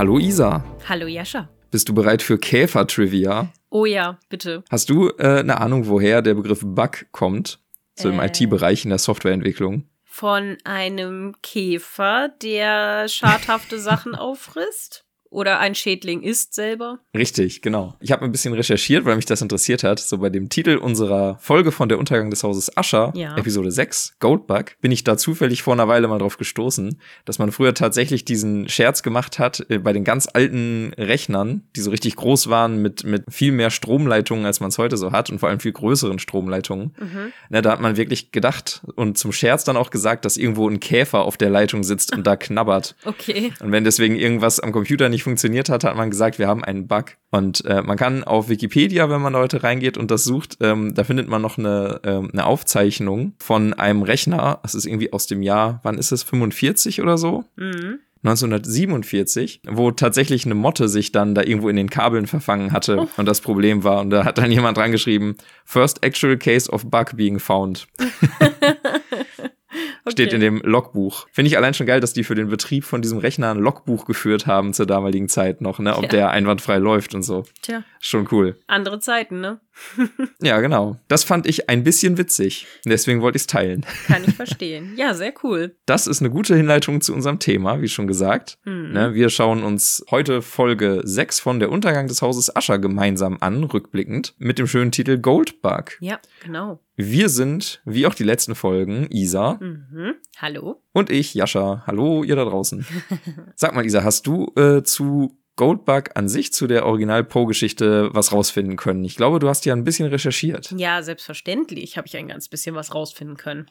Hallo Isa. Hallo Jascha. Bist du bereit für Käfer-Trivia? Oh ja, bitte. Hast du äh, eine Ahnung, woher der Begriff Bug kommt? So im Äh. IT-Bereich in der Softwareentwicklung. Von einem Käfer, der schadhafte Sachen auffrisst? Oder ein Schädling isst selber? Richtig, genau. Ich habe ein bisschen recherchiert, weil mich das interessiert hat. So bei dem Titel unserer Folge von Der Untergang des Hauses Ascher, Ja. Episode 6, Goldbug, bin ich da zufällig vor einer Weile mal drauf gestoßen, dass man früher tatsächlich diesen Scherz gemacht hat äh, bei den ganz alten Rechnern, die so richtig groß waren mit, mit viel mehr Stromleitungen, als man es heute so hat und vor allem viel größeren Stromleitungen. Mhm. Na, da hat man wirklich gedacht und zum Scherz dann auch gesagt, dass irgendwo ein Käfer auf der Leitung sitzt und da knabbert. Okay. Und wenn deswegen irgendwas am Computer nicht funktioniert hat, hat man gesagt, wir haben einen Bug. Und äh, man kann auf Wikipedia, wenn man heute reingeht und das sucht, ähm, da findet man noch eine, ähm, eine Aufzeichnung von einem Rechner. Das ist irgendwie aus dem Jahr, wann ist es, 45 oder so? Mhm. 1947, wo tatsächlich eine Motte sich dann da irgendwo in den Kabeln verfangen hatte und das Problem war. Und da hat dann jemand dran geschrieben, First actual case of bug being found. Steht Okay. in dem Logbuch. Finde ich allein schon geil, dass die für den Betrieb von diesem Rechner ein Logbuch geführt haben zur damaligen Zeit noch, ne? Ob Ja. der einwandfrei läuft und so. Tja, Schon cool. andere Zeiten, ne? Ja, genau. Das fand ich ein bisschen witzig. Deswegen wollte ich es teilen. Kann ich verstehen. Ja, sehr cool. Das ist eine gute Hinleitung zu unserem Thema, wie schon gesagt. Mhm. Ne, wir schauen uns heute Folge 6 von Der Untergang des Hauses Ascher gemeinsam an, rückblickend, mit dem schönen Titel Goldbug. Ja, genau. Wir sind, wie auch die letzten Folgen, Isa Mhm. Hallo? und ich, Jascha. Hallo, ihr da draußen. Sag mal, Isa, hast du äh, zu Goldbug an sich, zu der Original-Poe-Geschichte, was rausfinden können? Ich glaube, du hast ja ein bisschen recherchiert. Ja, selbstverständlich habe ich ein ganz bisschen was rausfinden können.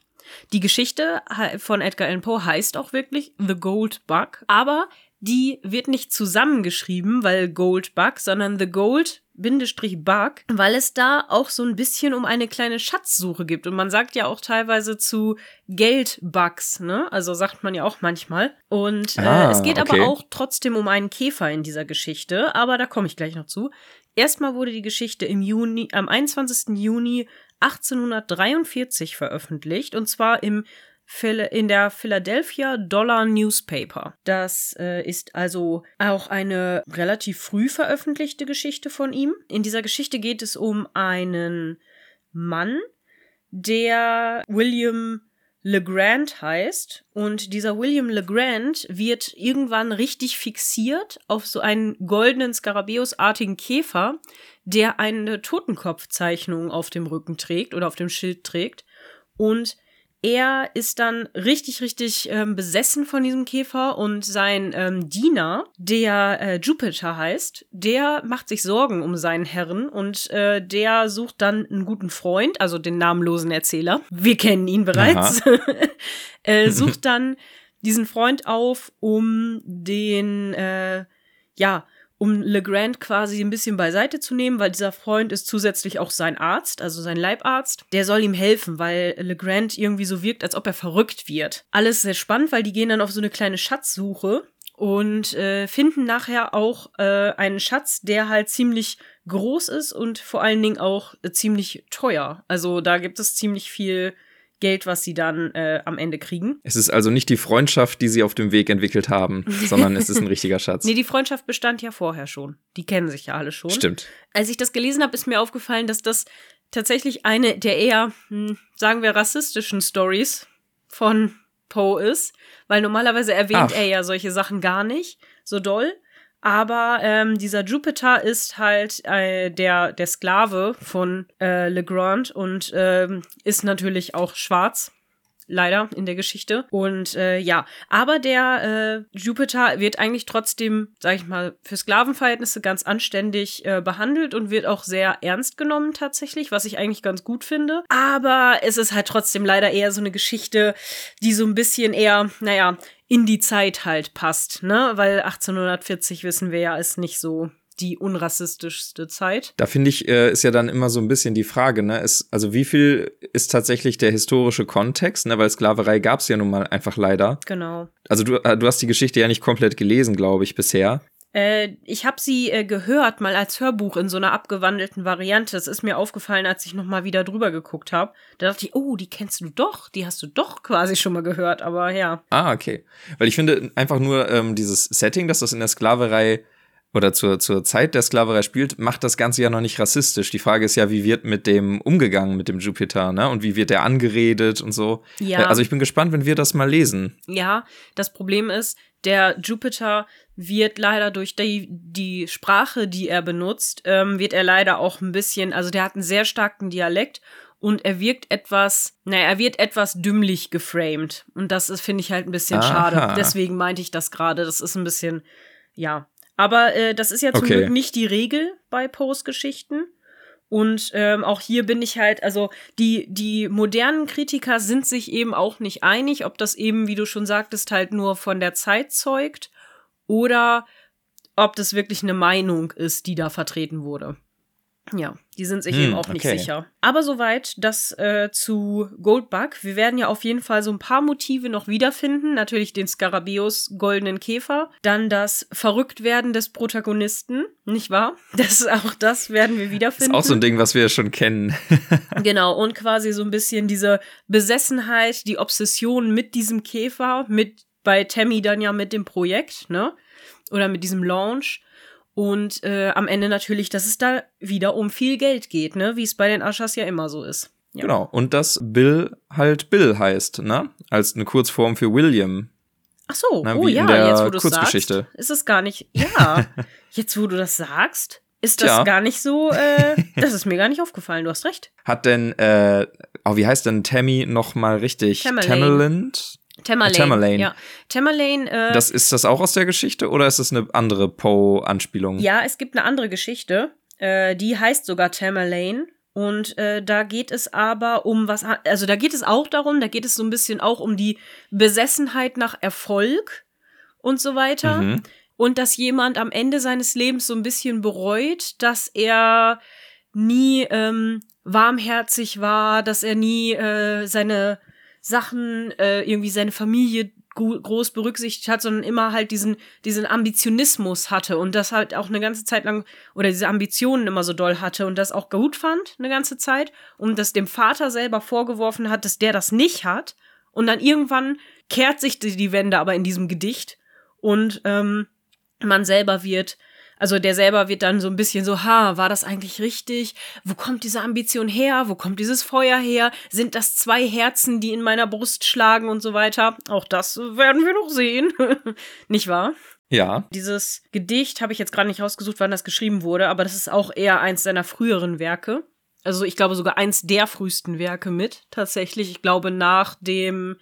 Die Geschichte von Edgar Allan Poe heißt auch wirklich The Gold Bug, aber die wird nicht zusammengeschrieben, weil Gold Bug, sondern The Gold Bindestrich Bug, weil es da auch so ein bisschen um eine kleine Schatzsuche gibt. Und man sagt ja auch teilweise zu Geldbugs, ne? Also sagt man ja auch manchmal. Und äh, Ah, es geht okay. aber auch trotzdem um einen Käfer in dieser Geschichte, aber da komme ich gleich noch zu. Erstmal wurde die Geschichte im Juni, am 21. Juni 1843 veröffentlicht und zwar im in der Philadelphia Dollar Newspaper. Das äh, ist also auch eine relativ früh veröffentlichte Geschichte von ihm. In dieser Geschichte geht es um einen Mann, der William LeGrand heißt. Und dieser William LeGrand wird irgendwann richtig fixiert auf so einen goldenen Skarabäusartigen Käfer, der eine Totenkopfzeichnung auf dem Rücken trägt oder auf dem Schild trägt. Und er ist dann richtig, richtig ähm, besessen von diesem Käfer und sein ähm, Diener, der äh, Jupiter heißt, der macht sich Sorgen um seinen Herren und äh, der sucht dann einen guten Freund, also den namenlosen Erzähler. Wir kennen ihn bereits. äh, sucht dann diesen Freund auf, um den, äh, ja, um Legrand quasi ein bisschen beiseite zu nehmen, weil dieser Freund ist zusätzlich auch sein Arzt, also sein Leibarzt. Der soll ihm helfen, weil Legrand irgendwie so wirkt, als ob er verrückt wird. Alles sehr spannend, weil die gehen dann auf so eine kleine Schatzsuche und äh, finden nachher auch äh, einen Schatz, der halt ziemlich groß ist und vor allen Dingen auch äh, ziemlich teuer. Also da gibt es ziemlich viel Geld, was sie dann äh, am Ende kriegen. Es ist also nicht die Freundschaft, die sie auf dem Weg entwickelt haben, sondern es ist ein richtiger Schatz. Nee, die Freundschaft bestand ja vorher schon. Die kennen sich ja alle schon. Stimmt. Als ich das gelesen habe, ist mir aufgefallen, dass das tatsächlich eine der eher, hm, sagen wir, rassistischen Stories von Poe ist, weil normalerweise erwähnt Ach. er ja solche Sachen gar nicht so doll. Aber ähm, dieser Jupiter ist halt äh, der, der Sklave von äh, Legrand und ähm, ist natürlich auch schwarz. Leider in der Geschichte. Und äh, ja, aber der äh, Jupiter wird eigentlich trotzdem, sag ich mal, für Sklavenverhältnisse ganz anständig äh, behandelt und wird auch sehr ernst genommen tatsächlich, was ich eigentlich ganz gut finde. Aber es ist halt trotzdem leider eher so eine Geschichte, die so ein bisschen eher, naja, in die Zeit halt passt, ne? Weil 1840 wissen wir ja, ist nicht so die unrassistischste Zeit. Da finde ich, äh, ist ja dann immer so ein bisschen die Frage, ne? Ist, also wie viel ist tatsächlich der historische Kontext, ne? Weil Sklaverei gab es ja nun mal einfach leider. Genau. Also du, äh, du hast die Geschichte ja nicht komplett gelesen, glaube ich, bisher. Äh, ich habe sie äh, gehört, mal als Hörbuch in so einer abgewandelten Variante. Das ist mir aufgefallen, als ich noch mal wieder drüber geguckt habe. Da dachte ich, oh, die kennst du doch, die hast du doch quasi schon mal gehört, aber ja. Ah, okay. Weil ich finde einfach nur ähm, dieses Setting, dass das in der Sklaverei oder zur, zur Zeit der Sklaverei spielt, macht das Ganze ja noch nicht rassistisch. Die Frage ist ja, wie wird mit dem umgegangen, mit dem Jupiter, ne? Und wie wird der angeredet und so. Ja. Äh, Also ich bin gespannt, wenn wir das mal lesen. Ja, das Problem ist, der Jupiter wird leider durch die, die Sprache, die er benutzt, ähm, wird er leider auch ein bisschen, also der hat einen sehr starken Dialekt und er wirkt etwas, naja, er wird etwas dümmlich geframed. Und das ist, finde ich halt ein bisschen Aha. schade. Deswegen meinte ich das gerade. Das ist ein bisschen, ja. Aber äh, das ist ja zum Okay. Glück nicht die Regel bei Post-Geschichten. Und ähm, auch hier bin ich halt, also die, die modernen Kritiker sind sich eben auch nicht einig, ob das eben, wie du schon sagtest, halt nur von der Zeit zeugt oder ob das wirklich eine Meinung ist, die da vertreten wurde. Ja, die sind sich Hm, eben auch nicht okay. sicher. Aber soweit das äh, zu Goldbug. Wir werden ja auf jeden Fall so ein paar Motive noch wiederfinden. Natürlich den Skarabäus goldenen Käfer. Dann das Verrücktwerden des Protagonisten, nicht wahr? Das auch das werden wir Ist wiederfinden. auch so ein Ding, was wir schon kennen. Genau, und quasi so ein bisschen diese Besessenheit, die Obsession mit diesem Käfer, mit bei Tammy dann ja mit dem Projekt, ne? Oder mit diesem Launch. Und äh, am Ende natürlich, dass es da wieder um viel Geld geht, ne? Wie es bei den Aschers ja immer so ist. Ja. Genau. Und dass Bill halt Bill heißt, ne? Als eine Kurzform für William. Ach so, Na, oh wie in ja, jetzt wo du sagst, ist es gar nicht. Ja, jetzt wo du das sagst, ist das Tja. gar nicht so. Äh, das ist mir gar nicht aufgefallen. Du hast recht. Hat denn, äh, oh, wie heißt denn Tammy noch mal richtig? Tamerlane. Tamerland? Tamerlane. Tamerlane. Ja, Tamerlane. Äh, Das, ist das auch aus der Geschichte oder ist das eine andere Poe-Anspielung? Ja, es gibt eine andere Geschichte, äh, die heißt sogar Tamerlane. Und äh, da geht es aber um was, also da geht es auch darum, da geht es so ein bisschen auch um die Besessenheit nach Erfolg und so weiter. Mhm. Und dass jemand am Ende seines Lebens so ein bisschen bereut, dass er nie ähm, warmherzig war, dass er nie äh, seine Sachen, äh, irgendwie seine Familie groß berücksichtigt hat, sondern immer halt diesen, diesen Ambitionismus hatte und das halt auch eine ganze Zeit lang oder diese Ambitionen immer so doll hatte und das auch gut fand eine ganze Zeit und das dem Vater selber vorgeworfen hat, dass der das nicht hat. Und dann irgendwann kehrt sich die, die Wende aber in diesem Gedicht und ähm, man selber wird also der selber wird dann so ein bisschen so, ha, war das eigentlich richtig? Wo kommt diese Ambition her? Wo kommt dieses Feuer her? Sind das zwei Herzen, die in meiner Brust schlagen und so weiter? Auch das werden wir noch sehen. Nicht wahr? Ja. Dieses Gedicht habe ich jetzt gerade nicht rausgesucht, wann das geschrieben wurde, aber das ist auch eher eins seiner früheren Werke. Also ich glaube sogar eins der frühesten Werke mit, tatsächlich. Ich glaube nach dem,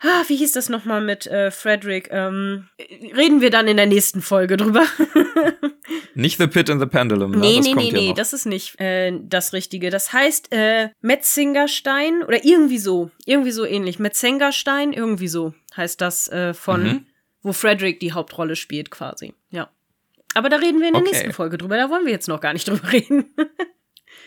ah, wie hieß das nochmal mit äh, Frederick? Ähm, reden wir dann in der nächsten Folge drüber. Nicht The Pit and the Pendulum, ne? Nee, das nee, nee, ja nee, noch. das ist nicht äh, das Richtige. Das heißt äh, Metzingerstein oder irgendwie so. Irgendwie so ähnlich. Metzengerstein, irgendwie so heißt das äh, von, Mhm. wo Frederick die Hauptrolle spielt quasi. Ja. Aber da reden wir in der Okay. nächsten Folge drüber. Da wollen wir jetzt noch gar nicht drüber reden.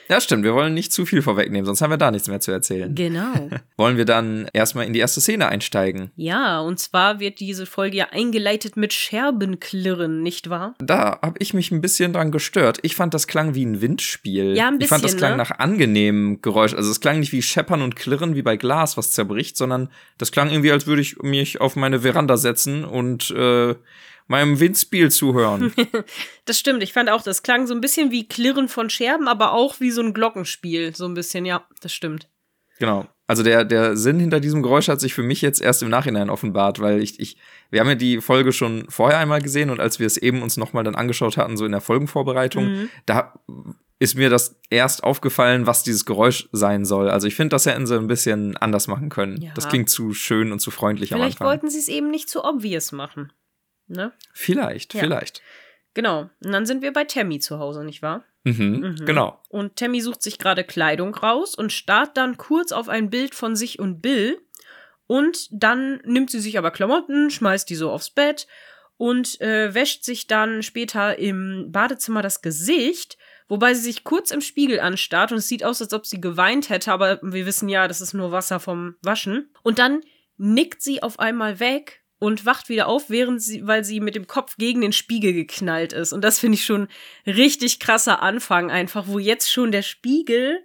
Ja, stimmt. Wir wollen nicht zu viel vorwegnehmen, sonst haben wir da nichts mehr zu erzählen. genau. Wollen wir dann erstmal in die erste Szene einsteigen? Ja, und zwar wird diese Folge ja eingeleitet mit Scherbenklirren, nicht wahr? Da habe ich mich ein bisschen dran gestört. Ich fand, das klang wie ein Windspiel. Ja, ein Ich fand, das bisschen, klang ne? nach angenehmem Geräusch. Also es klang nicht wie Scheppern und Klirren wie bei Glas, was zerbricht, sondern das klang irgendwie, als würde ich mich auf meine Veranda setzen und äh, meinem Windspiel zuhören. Das stimmt, ich fand auch, das klang so ein bisschen wie Klirren von Scherben, aber auch wie so ein Glockenspiel. So ein bisschen, ja, das stimmt. Genau. Also der, der Sinn hinter diesem Geräusch hat sich für mich jetzt erst im Nachhinein offenbart, weil ich, ich, wir haben ja die Folge schon vorher einmal gesehen und als wir es eben uns nochmal dann angeschaut hatten, so in der Folgenvorbereitung, Mhm. da ist mir das erst aufgefallen, was dieses Geräusch sein soll. Also ich finde, das hätten sie ein bisschen anders machen können. Ja. Das klingt zu schön und zu freundlich am Vielleicht Anfang. wollten sie es eben nicht zu obvious machen. Ne? vielleicht, Ja. vielleicht. Genau. Und dann sind wir bei Tammy zu Hause, nicht wahr? Mhm, Mhm. Genau. Und Tammy sucht sich gerade Kleidung raus und starrt dann kurz auf ein Bild von sich und Bill. Und dann nimmt sie sich aber Klamotten, schmeißt die so aufs Bett und äh, wäscht sich dann später im Badezimmer das Gesicht, wobei sie sich kurz im Spiegel anstarrt und es sieht aus, als ob sie geweint hätte, aber wir wissen ja, das ist nur Wasser vom Waschen. Und dann nickt sie auf einmal weg und wacht wieder auf, während sie, weil sie mit dem Kopf gegen den Spiegel geknallt ist. Und das finde ich schon richtig krasser Anfang einfach, wo jetzt schon der Spiegel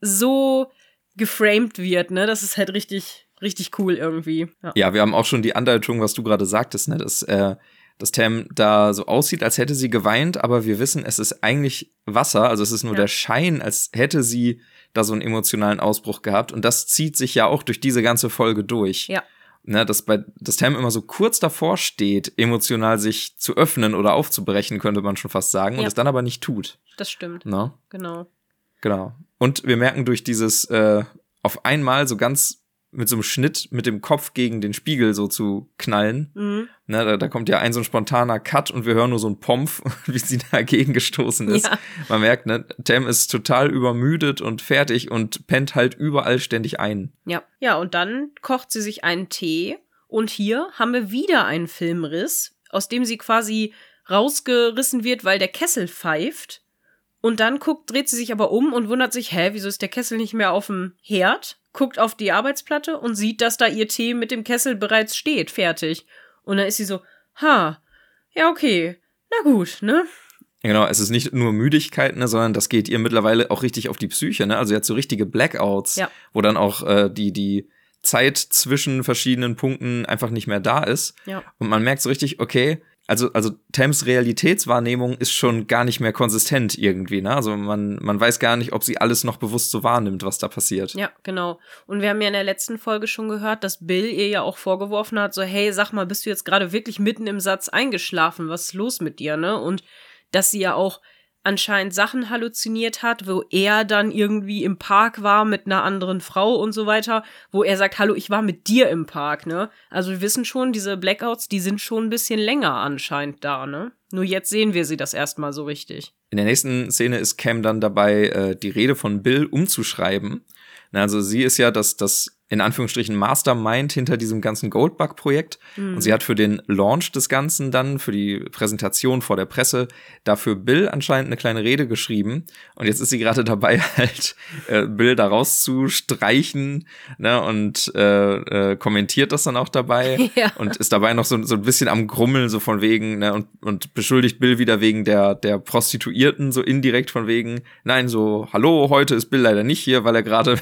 so geframed wird, ne? Das ist halt richtig, richtig cool irgendwie. Ja, ja wir haben auch schon die Andeutung, was du gerade sagtest, ne? Dass, äh, dass Tam da so aussieht, als hätte sie geweint, aber wir wissen, es ist eigentlich Wasser, also es ist nur ja. der Schein, als hätte sie da so einen emotionalen Ausbruch gehabt. Und das zieht sich ja auch durch diese ganze Folge durch. Ja. Ne, dass bei dass Tam immer so kurz davor steht, emotional sich zu öffnen oder aufzubrechen, könnte man schon fast sagen, ja. und es dann aber nicht tut. Das stimmt. Ne? Genau. Genau. Und wir merken durch dieses äh, auf einmal so ganz mit so einem Schnitt mit dem Kopf gegen den Spiegel so zu knallen. Mhm. Ne, da, da kommt ja ein so ein spontaner Cut und wir hören nur so ein Pomf, wie sie dagegen gestoßen ist. Ja. Man merkt, ne, Tam ist total übermüdet und fertig und pennt halt überall ständig ein. Ja. Ja, und dann kocht sie sich einen Tee und hier haben wir wieder einen Filmriss, aus dem sie quasi rausgerissen wird, weil der Kessel pfeift. Und dann guckt, dreht sie sich aber um und wundert sich, hä, wieso ist der Kessel nicht mehr auf dem Herd? Guckt auf die Arbeitsplatte und sieht, dass da ihr Tee mit dem Kessel bereits steht, fertig. Und dann ist sie so, ha, ja, okay, na gut, ne? Genau, es ist nicht nur Müdigkeit, ne, sondern das geht ihr mittlerweile auch richtig auf die Psyche, ne? Also sie hat so richtige Blackouts, ja. wo dann auch äh, die, die Zeit zwischen verschiedenen Punkten einfach nicht mehr da ist. Ja. Und man merkt so richtig, okay, also, also Tams Realitätswahrnehmung ist schon gar nicht mehr konsistent irgendwie, ne? Also man, man weiß gar nicht, ob sie alles noch bewusst so wahrnimmt, was da passiert. Ja, genau. Und wir haben ja in der letzten Folge schon gehört, dass Bill ihr ja auch vorgeworfen hat, so, hey, sag mal, bist du jetzt gerade wirklich mitten im Satz eingeschlafen? Was ist los mit dir, ne? Und dass sie ja auch anscheinend Sachen halluziniert hat, wo er dann irgendwie im Park war mit einer anderen Frau und so weiter, wo er sagt, hallo, ich war mit dir im Park, ne? Also wir wissen schon, diese Blackouts, die sind schon ein bisschen länger anscheinend da, ne? Nur jetzt sehen wir sie das erstmal so richtig. In der nächsten Szene ist Cam dann dabei, äh, die Rede von Bill umzuschreiben. Also sie ist ja das, das in Anführungsstrichen Mastermind hinter diesem ganzen Goldbug-Projekt. Mhm. Und sie hat für den Launch des Ganzen dann, für die Präsentation vor der Presse, dafür Bill anscheinend eine kleine Rede geschrieben. Und jetzt ist sie gerade dabei, halt äh, Bill da rauszustreichen ne, und äh, äh, kommentiert das dann auch dabei ja. und ist dabei noch so, so ein bisschen am Grummeln, so von wegen, ne, und, und beschuldigt Bill wieder wegen der, der Prostituierten, so indirekt von wegen, nein, so, hallo, heute ist Bill leider nicht hier, weil er gerade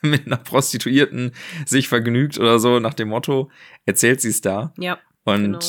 mit einer Prostituierten sich vergnügt oder so, nach dem Motto, erzählt sie es da. Ja. Und, genau.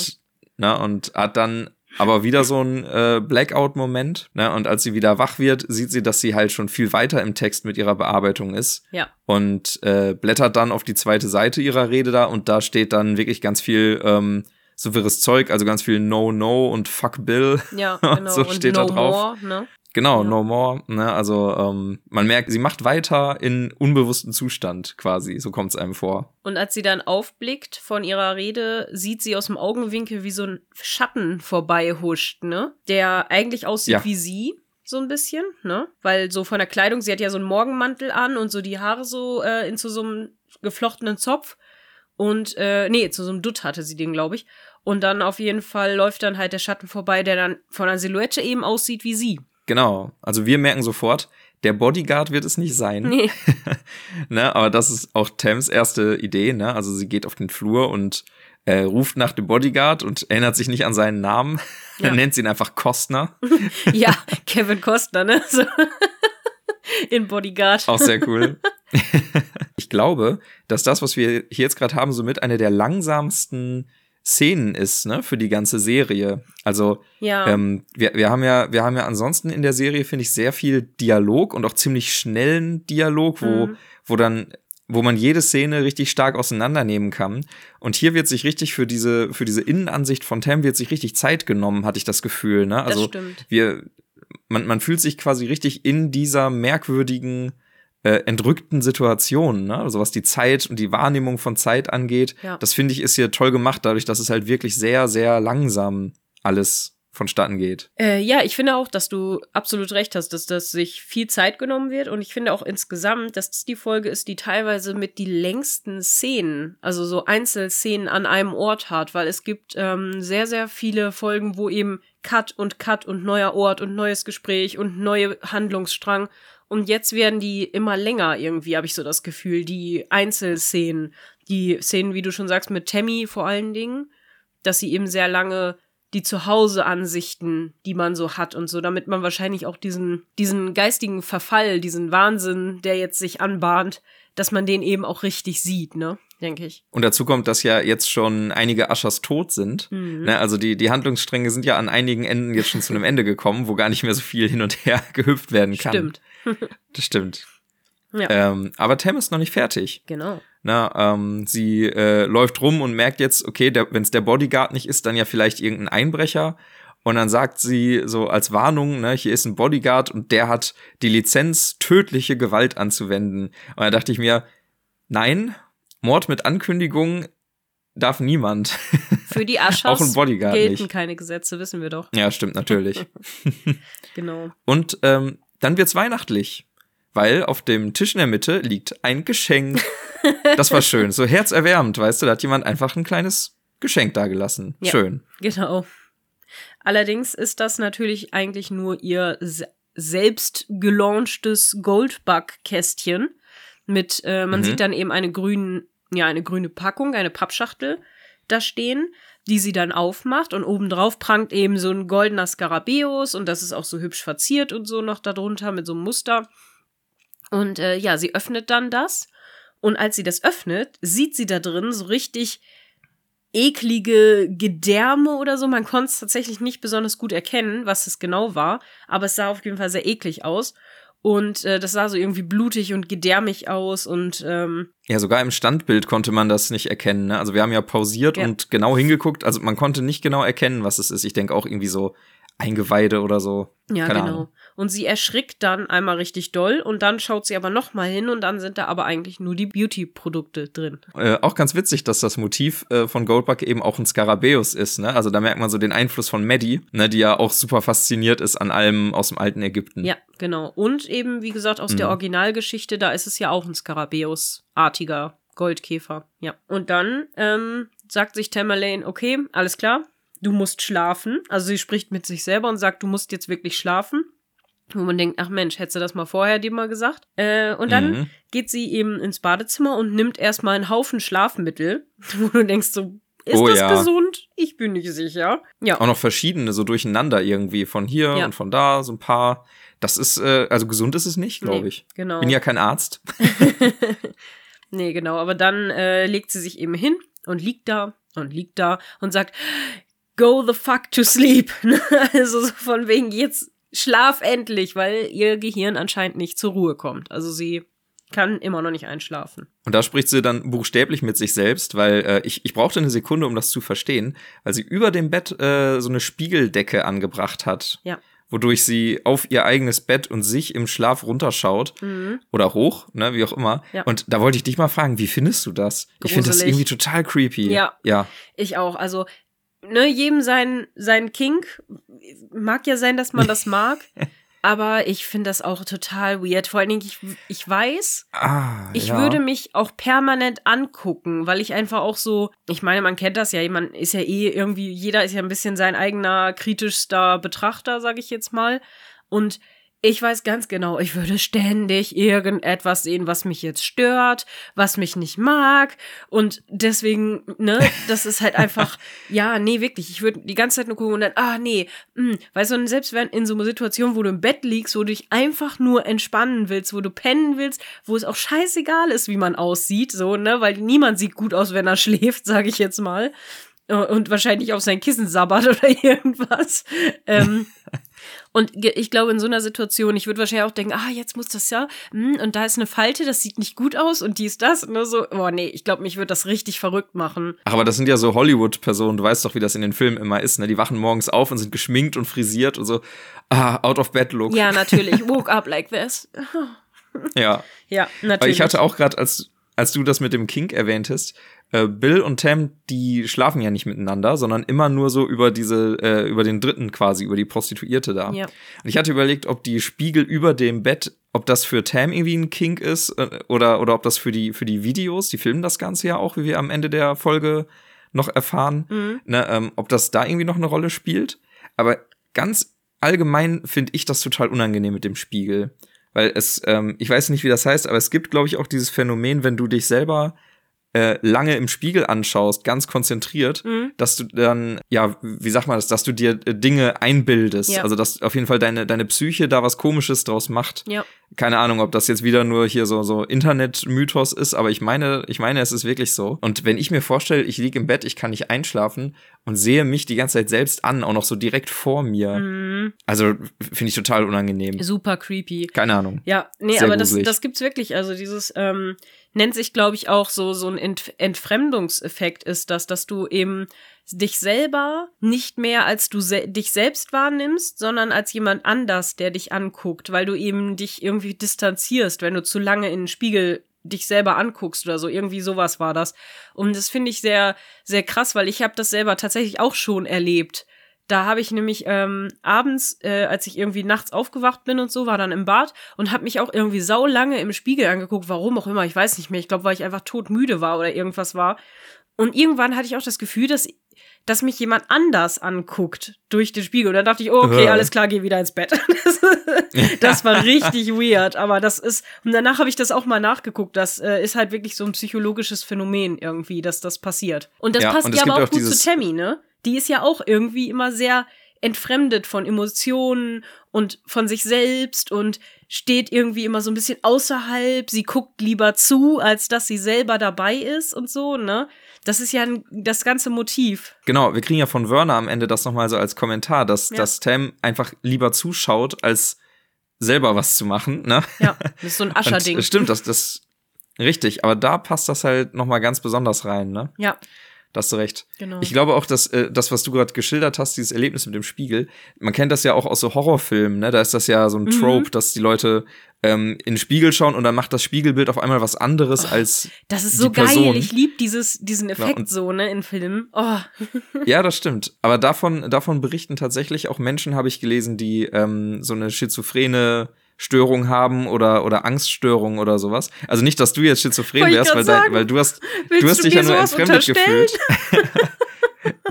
na, und hat dann aber wieder so ein äh, Blackout-Moment. Ne? Und als sie wieder wach wird, sieht sie, dass sie halt schon viel weiter im Text mit ihrer Bearbeitung ist. Ja. Und äh, blättert dann auf die zweite Seite ihrer Rede da und da steht dann wirklich ganz viel ähm, so wirres Zeug, also ganz viel No, No und Fuck Bill. Ja, genau. so steht und no da drauf. More, ne? Genau, Ja. no more. Ne? Also ähm, man merkt, sie macht weiter in unbewussten Zustand quasi. So kommt es einem vor. Und als sie dann aufblickt von ihrer Rede, sieht sie aus dem Augenwinkel, wie so ein Schatten vorbeihuscht, ne? Der eigentlich aussieht Ja. wie sie, so ein bisschen, ne? Weil so von der Kleidung, sie hat ja so einen Morgenmantel an und so die Haare so äh, in zu so einem geflochtenen Zopf. Und, äh, nee, zu so einem Dutt hatte sie den, glaube ich. Und dann auf jeden Fall läuft dann halt der Schatten vorbei, der dann von der Silhouette eben aussieht wie sie. Genau. Also wir merken sofort, der Bodyguard wird es nicht sein. Nee. ne? Aber das ist auch Tams erste Idee. Ne? Also sie geht auf den Flur und äh, ruft nach dem Bodyguard und erinnert sich nicht an seinen Namen. Ja. nennt sie ihn einfach Kostner. ja, Kevin Costner, ne? So. In Bodyguard. Auch sehr cool. ich glaube, dass das, was wir hier jetzt gerade haben, somit eine der langsamsten Szenen ist, ne, für die ganze Serie. Also, Ja. ähm, wir, wir haben ja, wir haben ja ansonsten in der Serie, finde ich, sehr viel Dialog und auch ziemlich schnellen Dialog, wo, Mhm. wo dann, wo man jede Szene richtig stark auseinandernehmen kann. Und hier wird sich richtig für diese, für diese Innenansicht von Tam wird sich richtig Zeit genommen, hatte ich das Gefühl, ne? das Also, stimmt. wir, man, man fühlt sich quasi richtig in dieser merkwürdigen, äh, entrückten Situation, ne? Also was die Zeit und die Wahrnehmung von Zeit angeht. Ja. Das finde ich ist hier toll gemacht, dadurch, dass es halt wirklich sehr, sehr langsam alles vonstatten geht. Äh, ja, ich finde auch, dass du absolut recht hast, dass das sich viel Zeit genommen wird. Und ich finde auch insgesamt, dass das die Folge ist, die teilweise mit die längsten Szenen, also so Einzelszenen an einem Ort hat, weil es gibt ähm, sehr, sehr viele Folgen, wo eben Cut und Cut und neuer Ort und neues Gespräch und neue Handlungsstrang. Und jetzt werden die immer länger irgendwie, habe ich so das Gefühl, die Einzelszenen. Die Szenen, wie du schon sagst, mit Tammy vor allen Dingen, dass sie eben sehr lange die Zuhause-Ansichten, die man so hat und so, damit man wahrscheinlich auch diesen, diesen geistigen Verfall, diesen Wahnsinn, der jetzt sich anbahnt, dass man den eben auch richtig sieht, ne? Denke ich. Und dazu kommt, dass ja jetzt schon einige Aschers tot sind. Mhm. Ne, also die, die Handlungsstränge sind ja an einigen Enden jetzt schon zu einem Ende gekommen, wo gar nicht mehr so viel hin und her gehüpft werden kann. Stimmt. das stimmt. Ja. Ähm, aber Tam ist noch nicht fertig. Genau. Na, ähm, sie äh, läuft rum und merkt jetzt, okay, wenn es der Bodyguard nicht ist, dann ja vielleicht irgendein Einbrecher. Und dann sagt sie so als Warnung, ne, hier ist ein Bodyguard und der hat die Lizenz, tödliche Gewalt anzuwenden. Und da dachte ich mir, nein, Mord mit Ankündigung darf niemand. Für die Aschers Auch ein Bodyguard gelten nicht. keine Gesetze, wissen wir doch. Ja, stimmt, natürlich. genau. Und ähm, dann wird's weihnachtlich, weil auf dem Tisch in der Mitte liegt ein Geschenk. Das war schön, so herzerwärmend, weißt du, da hat jemand einfach ein kleines Geschenk dagelassen. Ja, schön. Genau. Allerdings ist das natürlich eigentlich nur ihr se selbst gelaunchtes Goldbug-Kästchen mit, äh, man Mhm. sieht dann eben eine grüne, ja, eine grüne Packung, eine Pappschachtel da stehen, die sie dann aufmacht und obendrauf prangt eben so ein goldener Skarabäus und das ist auch so hübsch verziert und so noch darunter mit so einem Muster. Und äh, ja, sie öffnet dann das und als sie das öffnet, sieht sie da drin so richtig eklige Gedärme oder so. Man konnte es tatsächlich nicht besonders gut erkennen, was es genau war, aber es sah auf jeden Fall sehr eklig aus. Und äh, das sah so irgendwie blutig und gedärmig aus und ähm, Ja, sogar im Standbild konnte man das nicht erkennen. Ne? Also wir haben ja pausiert Ja. und genau hingeguckt. Also man konnte nicht genau erkennen, was es ist. Ich denke auch irgendwie so Eingeweide oder so. ja, Keine genau. Ahnung. Und sie erschrickt dann einmal richtig doll und dann schaut sie aber noch mal hin und dann sind da aber eigentlich nur die Beauty-Produkte drin. Äh, auch ganz witzig, dass das Motiv äh, von Goldbug eben auch ein Skarabäus ist. Ne? Also da merkt man so den Einfluss von Maddie, ne? die ja auch super fasziniert ist an allem aus dem alten Ägypten. Ja, genau. Und eben, wie gesagt, aus der Mhm. Originalgeschichte, da ist es ja auch ein Skarabäus-artiger Goldkäfer. Ja. Und dann ähm, sagt sich Tamerlane, okay, alles klar, du musst schlafen. Also sie spricht mit sich selber und sagt, du musst jetzt wirklich schlafen. Wo man denkt, ach Mensch, hättest du das mal vorher dir mal gesagt? Äh, und dann Mhm. geht sie eben ins Badezimmer und nimmt erstmal einen Haufen Schlafmittel, wo du denkst so, ist Oh das ja. gesund? Ich bin nicht sicher. Ja. Auch noch verschiedene, so durcheinander irgendwie. Von hier Ja. und von da, so ein paar. Das ist, äh, also gesund ist es nicht, glaube Nee, ich. Genau. Bin ja kein Arzt. nee, genau. Aber dann äh, legt sie sich eben hin und liegt da und liegt da und sagt, go the fuck to sleep. also so von wegen, jetzt schlaf endlich, weil ihr Gehirn anscheinend nicht zur Ruhe kommt. Also sie kann immer noch nicht einschlafen. Und da spricht sie dann buchstäblich mit sich selbst, weil äh, ich, ich brauchte eine Sekunde, um das zu verstehen, weil sie über dem Bett äh, so eine Spiegeldecke angebracht hat. Ja. Wodurch sie auf ihr eigenes Bett und sich im Schlaf runterschaut Mhm. oder hoch, ne, wie auch immer. Ja. Und da wollte ich dich mal fragen, wie findest du das? Ich finde das Gruselig. irgendwie total creepy. Ja. Ja. Ich auch. Also, ne, jedem sein, sein Kink. Mag ja sein, dass man das mag. aber ich finde das auch total weird. Vor allen Dingen, ich, ich weiß, Ah, Ich ja. würde mich auch permanent angucken, weil ich einfach auch so, ich meine, man kennt das ja, man ist ja eh irgendwie, jeder ist ja ein bisschen sein eigener kritischster Betrachter, sage ich jetzt mal. Und ich weiß ganz genau, ich würde ständig irgendetwas sehen, was mich jetzt stört, was mich nicht mag. Und deswegen, ne, das ist halt einfach, ja, nee, wirklich. Ich würde die ganze Zeit nur gucken und dann, ah, nee, mh. weißt du, selbst wenn in so einer Situation, wo du im Bett liegst, wo du dich einfach nur entspannen willst, wo du pennen willst, wo es auch scheißegal ist, wie man aussieht, so, ne, weil niemand sieht gut aus, wenn er schläft, sage ich jetzt mal. Äh, Und wahrscheinlich auf sein Kissen sabbert oder irgendwas. Ähm, und ich glaube, in so einer Situation, ich würde wahrscheinlich auch denken, ah, jetzt muss das ja, hm, und da ist eine Falte, das sieht nicht gut aus und die ist das, und nur so, boah, nee, ich glaube, mich würde das richtig verrückt machen. Ach, aber das sind ja so Hollywood-Personen, du weißt doch, wie das in den Filmen immer ist, ne? Die wachen morgens auf und sind geschminkt und frisiert und so, ah, out of bed look. Ja, natürlich, woke up like this. ja. Ja, Aber natürlich. ich hatte auch gerade, als, als du das mit dem Kink erwähntest, äh, Bill und Tam, die schlafen ja nicht miteinander, sondern immer nur so über diese, äh, über den Dritten quasi, über die Prostituierte da. Ja. Und ich hatte überlegt, ob die Spiegel über dem Bett, ob das für Tam irgendwie ein Kink ist äh, oder, oder ob das für die, für die Videos, die filmen das Ganze ja auch, wie wir am Ende der Folge noch erfahren, Mhm. ne, ähm, ob das da irgendwie noch eine Rolle spielt. Aber ganz allgemein finde ich das total unangenehm mit dem Spiegel. Weil es, ähm, ich weiß nicht, wie das heißt, aber es gibt, glaube ich, auch dieses Phänomen, wenn du dich selber äh, lange im Spiegel anschaust, ganz konzentriert, Mhm. dass du dann, ja, wie sagt man das, dass du dir äh, Dinge einbildest. Ja. Also, dass auf jeden Fall deine, deine Psyche da was Komisches draus macht. Ja. Keine Ahnung, ob das jetzt wieder nur hier so, so Internet-Mythos ist, aber ich meine, ich meine, es ist wirklich so. Und wenn ich mir vorstelle, ich liege im Bett, ich kann nicht einschlafen und sehe mich die ganze Zeit selbst an, auch noch so direkt vor mir. Mhm. Also, finde ich total unangenehm. Super creepy. Keine Ahnung. Ja, nee, Sehr aber das, gruselig. das gibt's wirklich. Also dieses ähm, nennt sich, glaube ich, auch so so ein Ent Entfremdungseffekt ist das, dass du eben dich selber nicht mehr als du se dich selbst wahrnimmst, sondern als jemand anders, der dich anguckt, weil du eben dich irgendwie distanzierst, wenn du zu lange in den Spiegel dich selber anguckst oder so. Irgendwie sowas war das. Und das finde ich sehr, sehr krass, weil ich habe das selber tatsächlich auch schon erlebt. Da habe ich nämlich ähm, abends, äh, als ich irgendwie nachts aufgewacht bin und so, war dann im Bad und habe mich auch irgendwie saulange im Spiegel angeguckt, warum auch immer, ich weiß nicht mehr. Ich glaube, weil ich einfach todmüde war oder irgendwas war. Und irgendwann hatte ich auch das Gefühl, dass, dass mich jemand anders anguckt durch den Spiegel. Und dann dachte ich, oh, okay, alles klar, geh wieder ins Bett. Das, das war richtig weird. Aber das ist, und danach habe ich das auch mal nachgeguckt. Das äh, ist halt wirklich so ein psychologisches Phänomen irgendwie, dass das passiert. Und das Ja, passt und ja aber auch auch gut zu Tammy, ne? Die ist ja auch irgendwie immer sehr entfremdet von Emotionen und von sich selbst und steht irgendwie immer so ein bisschen außerhalb. Sie guckt lieber zu, als dass sie selber dabei ist und so, ne? Das ist ja ein, das ganze Motiv. Genau, wir kriegen ja von Werner am Ende das nochmal so als Kommentar, dass, Ja. dass Tam einfach lieber zuschaut, als selber was zu machen, ne? Ja, das ist so ein Ascherding. Stimmt, das, das, richtig, aber da passt das halt nochmal ganz besonders rein, ne? Ja, Da hast du recht. genau. Ich glaube auch, dass äh, das, was du gerade geschildert hast, dieses Erlebnis mit dem Spiegel, man kennt das ja auch aus so Horrorfilmen, ne? Da ist das ja so ein Mhm. Trope, dass die Leute ähm, in den Spiegel schauen und dann macht das Spiegelbild auf einmal was anderes als. das ist so Person- geil. Ich liebe dieses, diesen Effekt und- so, ne, in Filmen. Oh, Ja, das stimmt. Aber davon, davon berichten tatsächlich auch Menschen, habe ich gelesen, die ähm, so eine schizophrene Störung haben oder, oder Angststörung oder sowas. Also nicht, dass du jetzt schizophren wärst, weil, dein, weil du hast, willst du hast dich mir ja nur entfremdet gefühlt.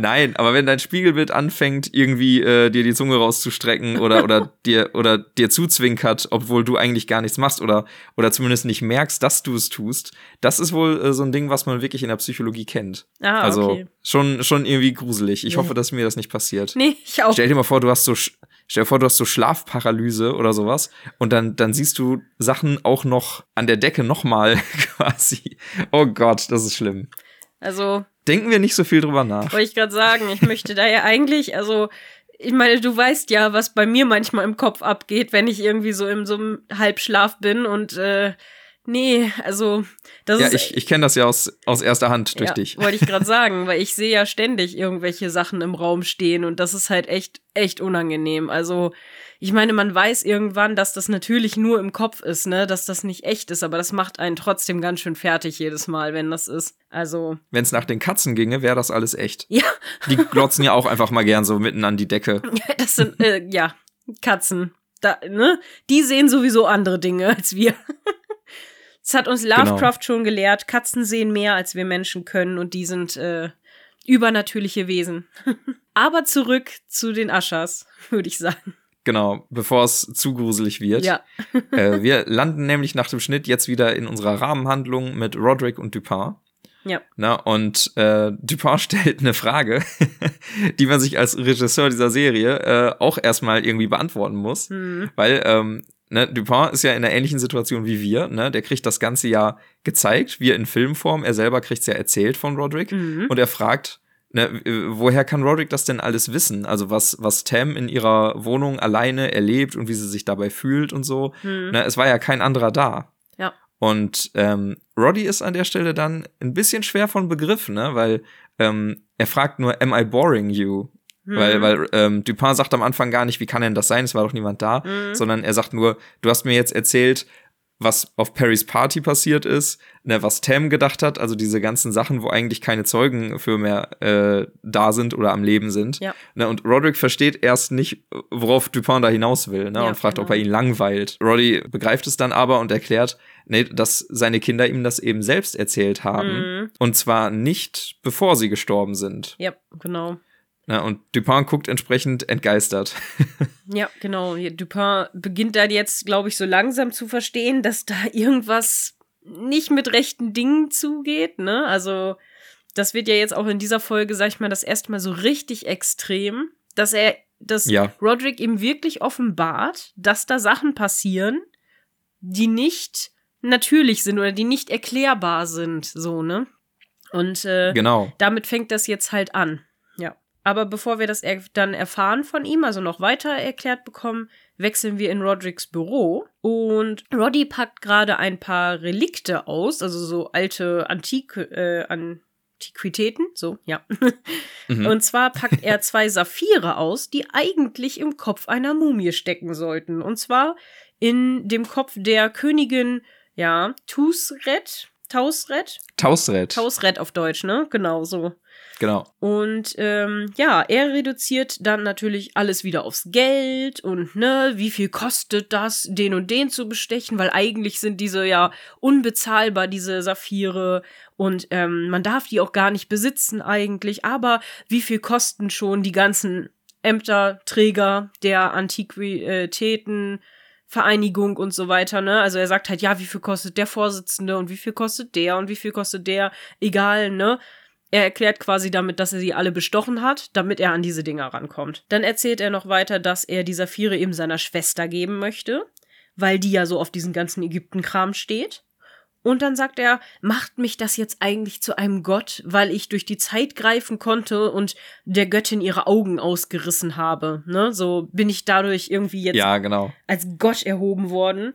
Nein, aber wenn dein Spiegelbild anfängt, irgendwie äh, dir die Zunge rauszustrecken oder, oder dir oder dir zuzwinkert, obwohl du eigentlich gar nichts machst oder, oder zumindest nicht merkst, dass du es tust, das ist wohl äh, so ein Ding, was man wirklich in der Psychologie kennt. Ah, also okay. schon, schon irgendwie gruselig. Ich Ja. hoffe, dass mir das nicht passiert. Nee, ich auch. Stell dir mal vor, du hast so, stell dir vor, du hast so Schlafparalyse oder sowas und dann, dann siehst du Sachen auch noch an der Decke nochmal quasi. Oh Gott, das ist schlimm. Also, Denken wir nicht so viel drüber nach. wollte ich gerade sagen, ich möchte da ja eigentlich, also, ich meine, du weißt ja, was bei mir manchmal im Kopf abgeht, wenn ich irgendwie so in so einem Halbschlaf bin und äh, nee, also das Ja, ist ich, ich kenne das ja aus, aus erster Hand durch ja, dich. Wollte ich gerade sagen, weil ich sehe ja ständig irgendwelche Sachen im Raum stehen und das ist halt echt, echt unangenehm. Also, ich meine, man weiß irgendwann, dass das natürlich nur im Kopf ist, ne, dass das nicht echt ist, aber das macht einen trotzdem ganz schön fertig jedes Mal, wenn das ist. Also, Wenn es nach den Katzen ginge, wäre das alles echt. ja, Die glotzen ja auch einfach mal gern so mitten an die Decke. das sind, äh, ja, Katzen. Da, ne? Die sehen sowieso andere Dinge als wir. Das hat uns Lovecraft schon gelehrt. Katzen sehen mehr, als wir Menschen können und die sind äh, übernatürliche Wesen. Aber zurück zu den Aschers, würde ich sagen. Genau, bevor es zu gruselig wird. Ja. Äh, wir landen nämlich nach dem Schnitt jetzt wieder in unserer Rahmenhandlung mit Roderick und Dupin. Ja. Na, und äh, Dupin stellt eine Frage, die man sich als Regisseur dieser Serie äh, auch erstmal irgendwie beantworten muss. Hm. Weil ähm, ne, Dupin ist ja in einer ähnlichen Situation wie wir. Ne? Der kriegt das ganze ja gezeigt, wir in Filmform. Er selber kriegt es ja erzählt von Roderick. Mhm. Und er fragt, ne, woher kann Roderick das denn alles wissen? Also was, was Tam in ihrer Wohnung alleine erlebt und wie sie sich dabei fühlt und so. Hm. Ne, es war ja kein anderer da. Ja. Und ähm, Roddy ist an der Stelle dann ein bisschen schwer von Begriff, ne? Weil ähm, er fragt nur, am I boring you? Hm. Weil, weil ähm, Dupin sagt am Anfang gar nicht, wie kann denn das sein? Es war doch niemand da. Mhm. Sondern er sagt nur, du hast mir jetzt erzählt, was auf Perrys Party passiert ist, ne, was Tam gedacht hat, also diese ganzen Sachen, wo eigentlich keine Zeugen für mehr äh, da sind oder am Leben sind. Ja. Ne, und Roderick versteht erst nicht, worauf Dupin da hinaus will, ne, Ja, und fragt, ob genau. er ihn langweilt. Roddy begreift es dann aber und erklärt, ne, dass seine Kinder ihm das eben selbst erzählt haben. Mhm. Und zwar nicht, bevor sie gestorben sind. Ja, genau. Na, und Dupin guckt entsprechend entgeistert. Ja, genau. Dupin beginnt dann jetzt, glaube ich, so langsam zu verstehen, dass da irgendwas nicht mit rechten Dingen zugeht, ne? Also, das wird ja jetzt auch in dieser Folge, sag ich mal, das erste Mal so richtig extrem, dass er, dass Ja. Roderick ihm wirklich offenbart, dass da Sachen passieren, die nicht natürlich sind oder die nicht erklärbar sind, so, ne? Und äh, Genau. damit fängt das jetzt halt an. Aber bevor wir das er dann erfahren von ihm, also noch weiter erklärt bekommen, wechseln wir in Rodricks Büro und Roddy packt gerade ein paar Relikte aus, also so alte Antik äh, Antiquitäten, so, ja. Mhm. Und zwar packt er zwei Saphire aus, die eigentlich im Kopf einer Mumie stecken sollten. Und zwar in dem Kopf der Königin, ja, Tusret, Tausret, Tausred. Tausret auf Deutsch, ne? Genau so. Genau. Und ähm, ja, er reduziert dann natürlich alles wieder aufs Geld und ne, wie viel kostet das, den und den zu bestechen, weil eigentlich sind diese ja unbezahlbar, diese Saphire. Und ähm, man darf die auch gar nicht besitzen eigentlich. Aber wie viel kosten schon die ganzen Ämterträger der Antiquitäten? Vereinigung und so weiter, ne? Also er sagt halt, ja, wie viel kostet der Vorsitzende und wie viel kostet der und wie viel kostet der, egal, ne? Er erklärt quasi damit, dass er sie alle bestochen hat, damit er an diese Dinger rankommt. Dann erzählt er noch weiter, dass er die Saphire eben seiner Schwester geben möchte, weil die ja so auf diesen ganzen Ägyptenkram steht. Und dann sagt er, macht mich das jetzt eigentlich zu einem Gott, weil ich durch die Zeit greifen konnte und der Göttin ihre Augen ausgerissen habe. Ne? So bin ich dadurch irgendwie jetzt Ja, genau. als Gott erhoben worden.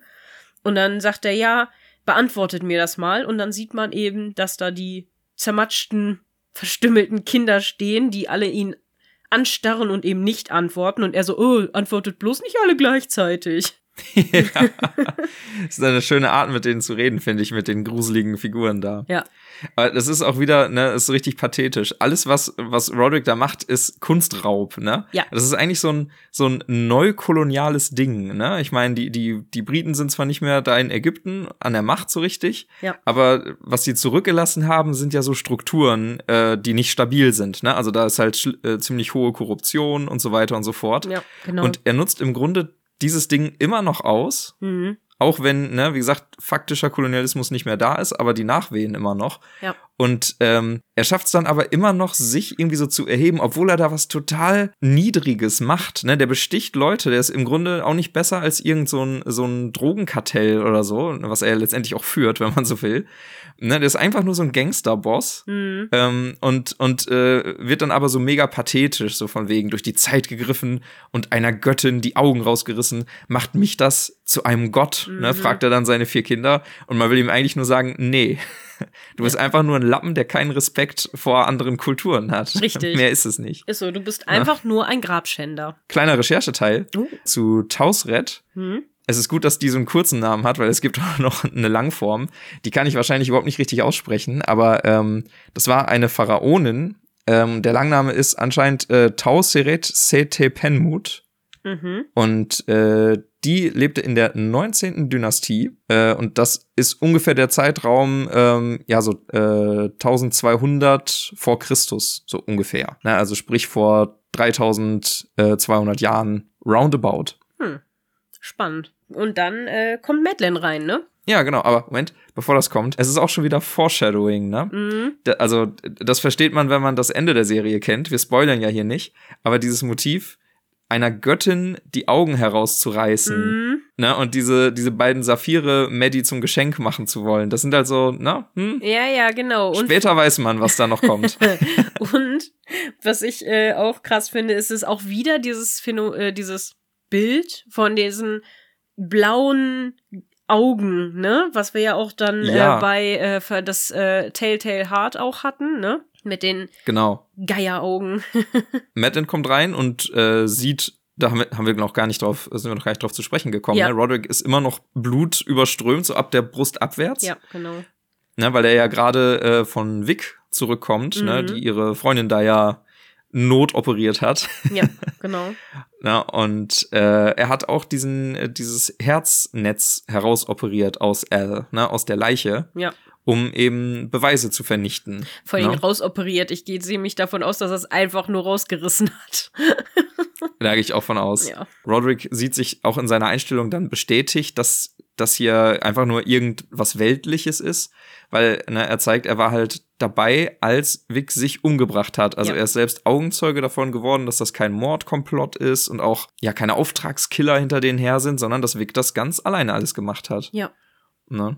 Und dann sagt er, ja, beantwortet mir das mal. Und dann sieht man eben, dass da die zermatschten, verstümmelten Kinder stehen, die alle ihn anstarren und eben nicht antworten. Und er so, oh, antwortet bloß nicht alle gleichzeitig. ja. Das ist eine schöne Art, mit denen zu reden, finde ich, mit den gruseligen Figuren da. Ja. Aber das ist auch wieder, ne, ist richtig pathetisch. Alles, was, was Roderick da macht, ist Kunstraub, ne? Ja. Das ist eigentlich so ein, so ein neukoloniales Ding, ne? Ich meine, die, die, die Briten sind zwar nicht mehr da in Ägypten an der Macht so richtig, Ja. aber was sie zurückgelassen haben, sind ja so Strukturen, äh, die nicht stabil sind, ne? Also da ist halt äh, ziemlich hohe Korruption und so weiter und so fort. Ja, genau. Und er nutzt im Grunde dieses Ding immer noch aus, mhm. auch wenn, ne, wie gesagt, faktischer Kolonialismus nicht mehr da ist, aber die Nachwehen immer noch. Ja. Und ähm, er schafft es dann aber immer noch, sich irgendwie so zu erheben, obwohl er da was total Niedriges macht. Ne? Der besticht Leute, der ist im Grunde auch nicht besser als irgend so ein, so ein Drogenkartell oder so, was er letztendlich auch führt, wenn man so will. Ne? Der ist einfach nur so ein Gangsterboss Mhm. ähm, und, und äh, wird dann aber so mega pathetisch, so von wegen durch die Zeit gegriffen und einer Göttin die Augen rausgerissen. Macht mich das zu einem Gott? Ne? Mhm. Fragt er dann seine vier Kinder und man will ihm eigentlich nur sagen, nee. Du bist einfach nur ein Lappen, der keinen Respekt vor anderen Kulturen hat. Richtig. Mehr ist es nicht. Ist so, du bist einfach nur ein Grabschänder. Kleiner Rechercheteil Oh. zu Tausret. Hm? Es ist gut, dass die so einen kurzen Namen hat, weil es gibt auch noch eine Langform. Die kann ich wahrscheinlich überhaupt nicht richtig aussprechen, aber ähm, das war eine Pharaonin. Ähm, der Langname ist anscheinend äh, Tauseret Setepenmut. Mhm. Und äh, die lebte in der 19. Dynastie. Äh, und das ist ungefähr der Zeitraum, ähm, ja, so äh, 1200 vor Christus, so ungefähr. Na, also sprich vor 3200 Jahren roundabout. Spannend. Und dann äh, kommt Madeline rein, ne? Ja, genau, aber Moment, bevor das kommt, es ist auch schon wieder Foreshadowing, ne? Mhm. Da- Also, das versteht man, wenn man das Ende der Serie kennt. Wir spoilern ja hier nicht, aber dieses Motiv, einer Göttin die Augen herauszureißen, Mhm. ne? Und diese, diese beiden Saphire Maddie zum Geschenk machen zu wollen, das sind halt so, ne? Hm? Ja, ja, genau. Und Später weiß man, was da noch kommt. Und was ich äh, auch krass finde, ist es auch wieder dieses, Phäno äh, dieses Bild von diesen blauen Augen, ne? Was wir ja auch dann Ja. äh, bei äh, für das äh, Telltale Heart auch hatten, ne? Mit den genau. Geieraugen. Madeline kommt rein und äh, sieht, da haben wir, haben wir noch gar nicht drauf, sind wir noch gar nicht drauf zu sprechen gekommen. Ja. Ne? Roderick ist immer noch Blut überströmt, so ab der Brust abwärts. ja, genau. Ne, weil er ja gerade äh, von Vic zurückkommt, ne, Mhm. die ihre Freundin da ja notoperiert hat. Ja, genau. Na, und äh, er hat auch diesen, äh, dieses Herznetz herausoperiert aus Al, ne, aus der Leiche. Ja. Um eben Beweise zu vernichten. Vor allem ne? rausoperiert. Ich gehe nämlich davon aus, dass er es einfach nur rausgerissen hat. da gehe ich auch von aus. Ja. Roderick sieht sich auch in seiner Einstellung dann bestätigt, dass das hier einfach nur irgendwas Weltliches ist, weil ne, er zeigt, er war halt dabei, als Vic sich umgebracht hat. Also ja. er ist selbst Augenzeuge davon geworden, dass das kein Mordkomplott ist und auch ja keine Auftragskiller hinter denen her sind, sondern dass Vic das ganz alleine alles gemacht hat. Ja. Ne?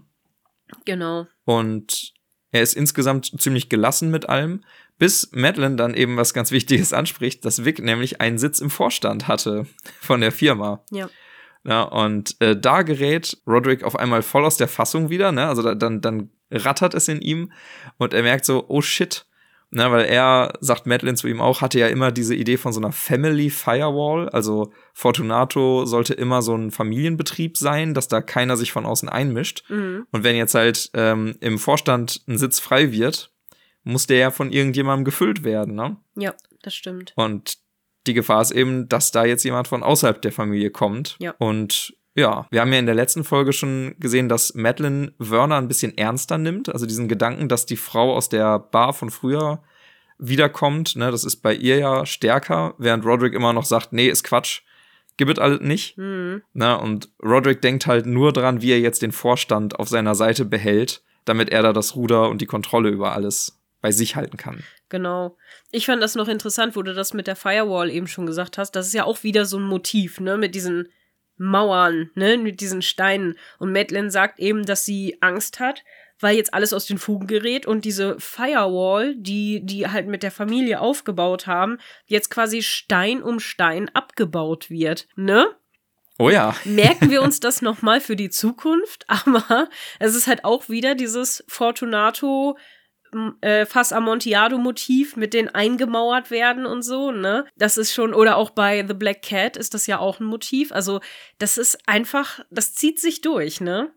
Genau. Und er ist insgesamt ziemlich gelassen mit allem, bis Madeline dann eben was ganz Wichtiges anspricht, dass Vic nämlich einen Sitz im Vorstand hatte von der Firma. Ja. Ja, und äh, da gerät Roderick auf einmal voll aus der Fassung wieder, ne? Also da, dann, dann rattert es in ihm und er merkt so, oh shit. Ne, weil er, sagt Madeline zu ihm auch, hatte ja immer diese Idee von so einer Family Firewall. Also Fortunato sollte immer so ein Familienbetrieb sein, dass da keiner sich von außen einmischt. Mhm. Und wenn jetzt halt ähm, im Vorstand ein Sitz frei wird, muss der ja von irgendjemandem gefüllt werden, ne? Ja, das stimmt. Und die Gefahr ist eben, dass da jetzt jemand von außerhalb der Familie kommt. Ja. Und ja, wir haben ja in der letzten Folge schon gesehen, dass Madeline Werner ein bisschen ernster nimmt. Also diesen Gedanken, dass die Frau aus der Bar von früher wiederkommt. Ne, das ist bei ihr ja stärker, während Roderick immer noch sagt, nee, ist Quatsch. Gibt es alles nicht. Mhm. Ne, und Roderick denkt halt nur dran, wie er jetzt den Vorstand auf seiner Seite behält, damit er da das Ruder und die Kontrolle über alles bei sich halten kann. Genau. Ich fand das noch interessant, wo du das mit der Firewall eben schon gesagt hast. Das ist ja auch wieder so ein Motiv, ne, mit diesen Mauern, ne, mit diesen Steinen. Und Madeline sagt eben, dass sie Angst hat, weil jetzt alles aus den Fugen gerät und diese Firewall, die die halt mit der Familie aufgebaut haben, jetzt quasi Stein um Stein abgebaut wird, ne? Oh ja. Merken wir uns das nochmal für die Zukunft, aber es ist halt auch wieder dieses Fortunato äh, Fass Amontillado-Motiv mit den eingemauert werden und so, ne? Das ist schon, oder auch bei The Black Cat ist das ja auch ein Motiv. Also, das ist einfach, das zieht sich durch, ne?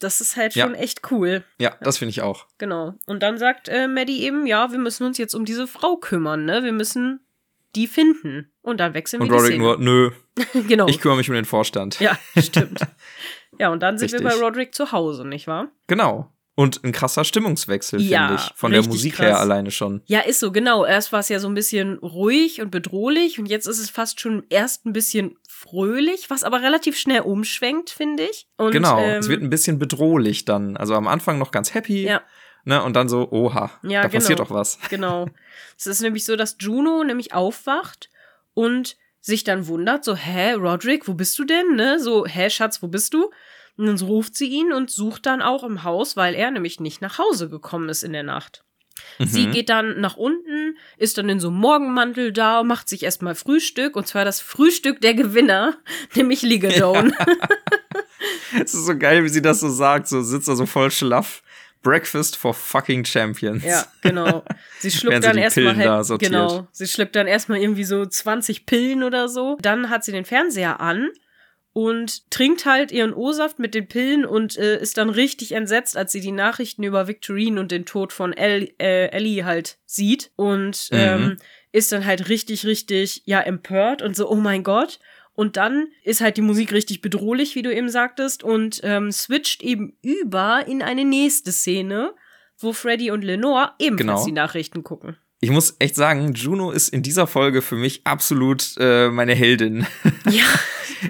Das ist halt schon ja. echt cool. Ja, das finde ich auch. Genau. Und dann sagt äh, Maddie eben, ja, wir müssen uns jetzt um diese Frau kümmern, ne? Wir müssen die finden. Und dann wechseln und wir Roderick die nur, nö. genau. Ich kümmere mich um den Vorstand. Ja, stimmt. ja, und dann sind Richtig. wir bei Roderick zu Hause, nicht wahr? Genau. Und ein krasser Stimmungswechsel, ja, finde ich. Von der Musik krass. her alleine schon. Ja, ist so, genau. Erst war es ja so ein bisschen ruhig und bedrohlich und jetzt ist es fast schon erst ein bisschen fröhlich, was aber relativ schnell umschwenkt, finde ich. Und, genau, ähm, es wird ein bisschen bedrohlich dann. Also am Anfang noch ganz happy. Ja. Ne, und dann so, oha, ja, da genau, passiert doch was. Genau. es ist nämlich so, dass Juno nämlich aufwacht und sich dann wundert, so, hä, Roderick, wo bist du denn? Ne? So, hä, Schatz, wo bist du? Und dann ruft sie ihn und sucht dann auch im Haus, weil er nämlich nicht nach Hause gekommen ist in der Nacht. Mhm. Sie geht dann nach unten, ist dann in so einem Morgenmantel da, macht sich erstmal Frühstück und zwar das Frühstück der Gewinner, nämlich Ligadone. Es ist so geil, wie sie das so sagt, so sitzt er so voll schlaff. Breakfast for fucking Champions. Ja, genau. Sie schluckt dann erstmal halt, genau. Sie schluckt dann erstmal irgendwie so 20 Pillen oder so. Dann hat sie den Fernseher an und trinkt halt ihren O-Saft mit den Pillen und äh, ist dann richtig entsetzt, als sie die Nachrichten über Victorine und den Tod von El äh, Ellie halt sieht und mhm. ähm, ist dann halt richtig, richtig, ja, empört und so, oh mein Gott. Und dann ist halt die Musik richtig bedrohlich, wie du eben sagtest, und ähm, switcht eben über in eine nächste Szene, wo Freddy und Lenore ebenfalls genau. die Nachrichten gucken ich muss echt sagen, Juno ist in dieser Folge für mich absolut äh, meine Heldin. Ja.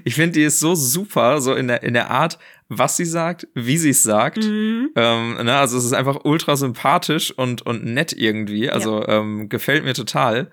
Ich finde, die ist so super, so in der, in der Art, was sie sagt, wie sie es sagt. Mhm. Ähm, ne, also es ist einfach ultra sympathisch und, und nett irgendwie. Also ja. ähm, gefällt mir total.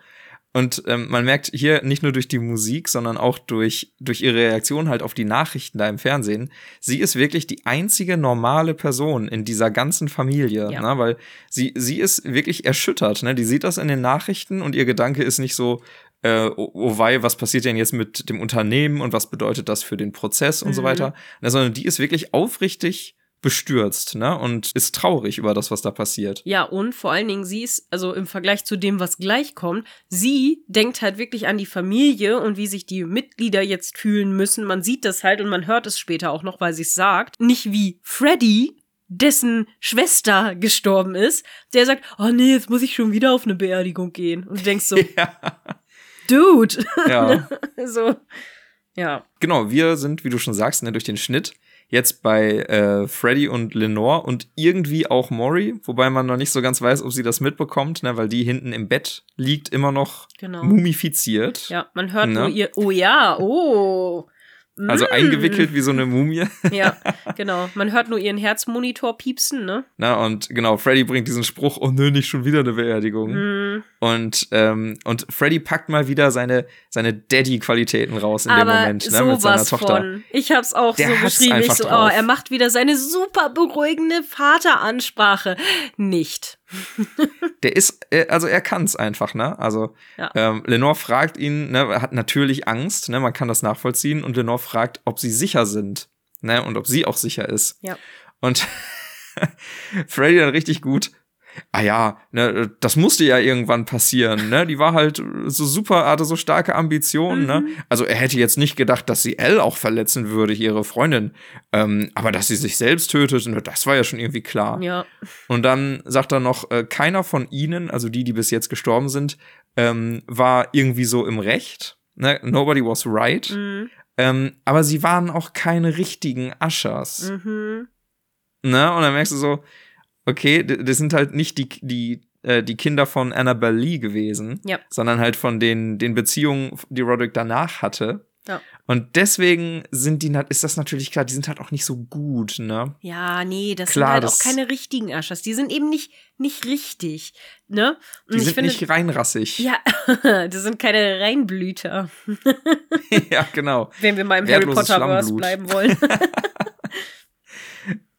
Und ähm, man merkt hier nicht nur durch die Musik, sondern auch durch, durch ihre Reaktion halt auf die Nachrichten da im Fernsehen, sie ist wirklich die einzige normale Person in dieser ganzen Familie, ja. ne? weil sie, sie ist wirklich erschüttert. Ne? Die sieht das in den Nachrichten und ihr Gedanke ist nicht so, äh, oh, oh wei, was passiert denn jetzt mit dem Unternehmen und was bedeutet das für den Prozess und mhm. so weiter, ne? sondern die ist wirklich aufrichtig bestürzt, ne? Und ist traurig über das, was da passiert. Ja, und vor allen Dingen sie ist, also im Vergleich zu dem, was gleich kommt, sie denkt halt wirklich an die Familie und wie sich die Mitglieder jetzt fühlen müssen. Man sieht das halt und man hört es später auch noch, weil sie es sagt. Nicht wie Freddy, dessen Schwester gestorben ist, der sagt, oh nee, jetzt muss ich schon wieder auf eine Beerdigung gehen. Und du denkst so, ja. Dude. Ja. so, ja. Genau, wir sind, wie du schon sagst, ne, durch den Schnitt jetzt bei äh, Freddy und Lenore und irgendwie auch Maury, wobei man noch nicht so ganz weiß, ob sie das mitbekommt, ne, weil die hinten im Bett liegt immer noch Genau. mumifiziert. Ja, man hört Ne? nur ihr. Oh ja, oh. Also Mm. eingewickelt wie so eine Mumie. Ja, genau. Man hört nur ihren Herzmonitor piepsen, ne? Na, und genau, Freddy bringt diesen Spruch, oh nö, nicht schon wieder eine Beerdigung. Mm. Und, ähm, und Freddy packt mal wieder seine, seine Daddy-Qualitäten raus in dem Aber Moment, ne, mit seiner Tochter. von. Ich hab's auch Der so hat's beschrieben. Ich so, oh, er macht wieder seine super beruhigende Vateransprache. Nicht. Der ist, äh, also er kann's einfach, ne? Also Ja. ähm, Lenore fragt ihn, ne, er hat natürlich Angst, ne, man kann das nachvollziehen, und Lenore fragt, ob sie sicher sind, ne, und ob sie auch sicher ist. Ja. Und Freddy dann richtig gut. Ah ja, ne, das musste ja irgendwann passieren, ne? Die war halt so super, hatte so starke Ambitionen, ne? Also er hätte jetzt nicht gedacht, dass sie Elle auch verletzen würde, ihre Freundin. Ähm, aber dass sie sich selbst tötet, ne, das war ja schon irgendwie klar. Ja. Und dann sagt er noch, äh, keiner von ihnen, also die, die bis jetzt gestorben sind, ähm, war irgendwie so im Recht. Ne? Nobody was right. Mhm. Ähm, aber sie waren auch keine richtigen Ushers. Mhm. Ne? Und dann merkst du so, okay, das sind halt nicht die, die, äh, die Kinder von Annabelle Lee gewesen, Ja. sondern halt von den, den Beziehungen, die Roderick danach hatte. Ja. Und deswegen sind die, ist das natürlich klar, die sind halt auch nicht so gut, ne? Ja, nee, das Klar, sind halt das- auch keine richtigen Aschers. Die sind eben nicht, nicht richtig, ne? Und Die ich sind finde, nicht reinrassig. ja, das sind keine Reinblüter, ja, genau. wenn wir mal im Harry Wertloses Potter Verse Schlammblut. bleiben wollen.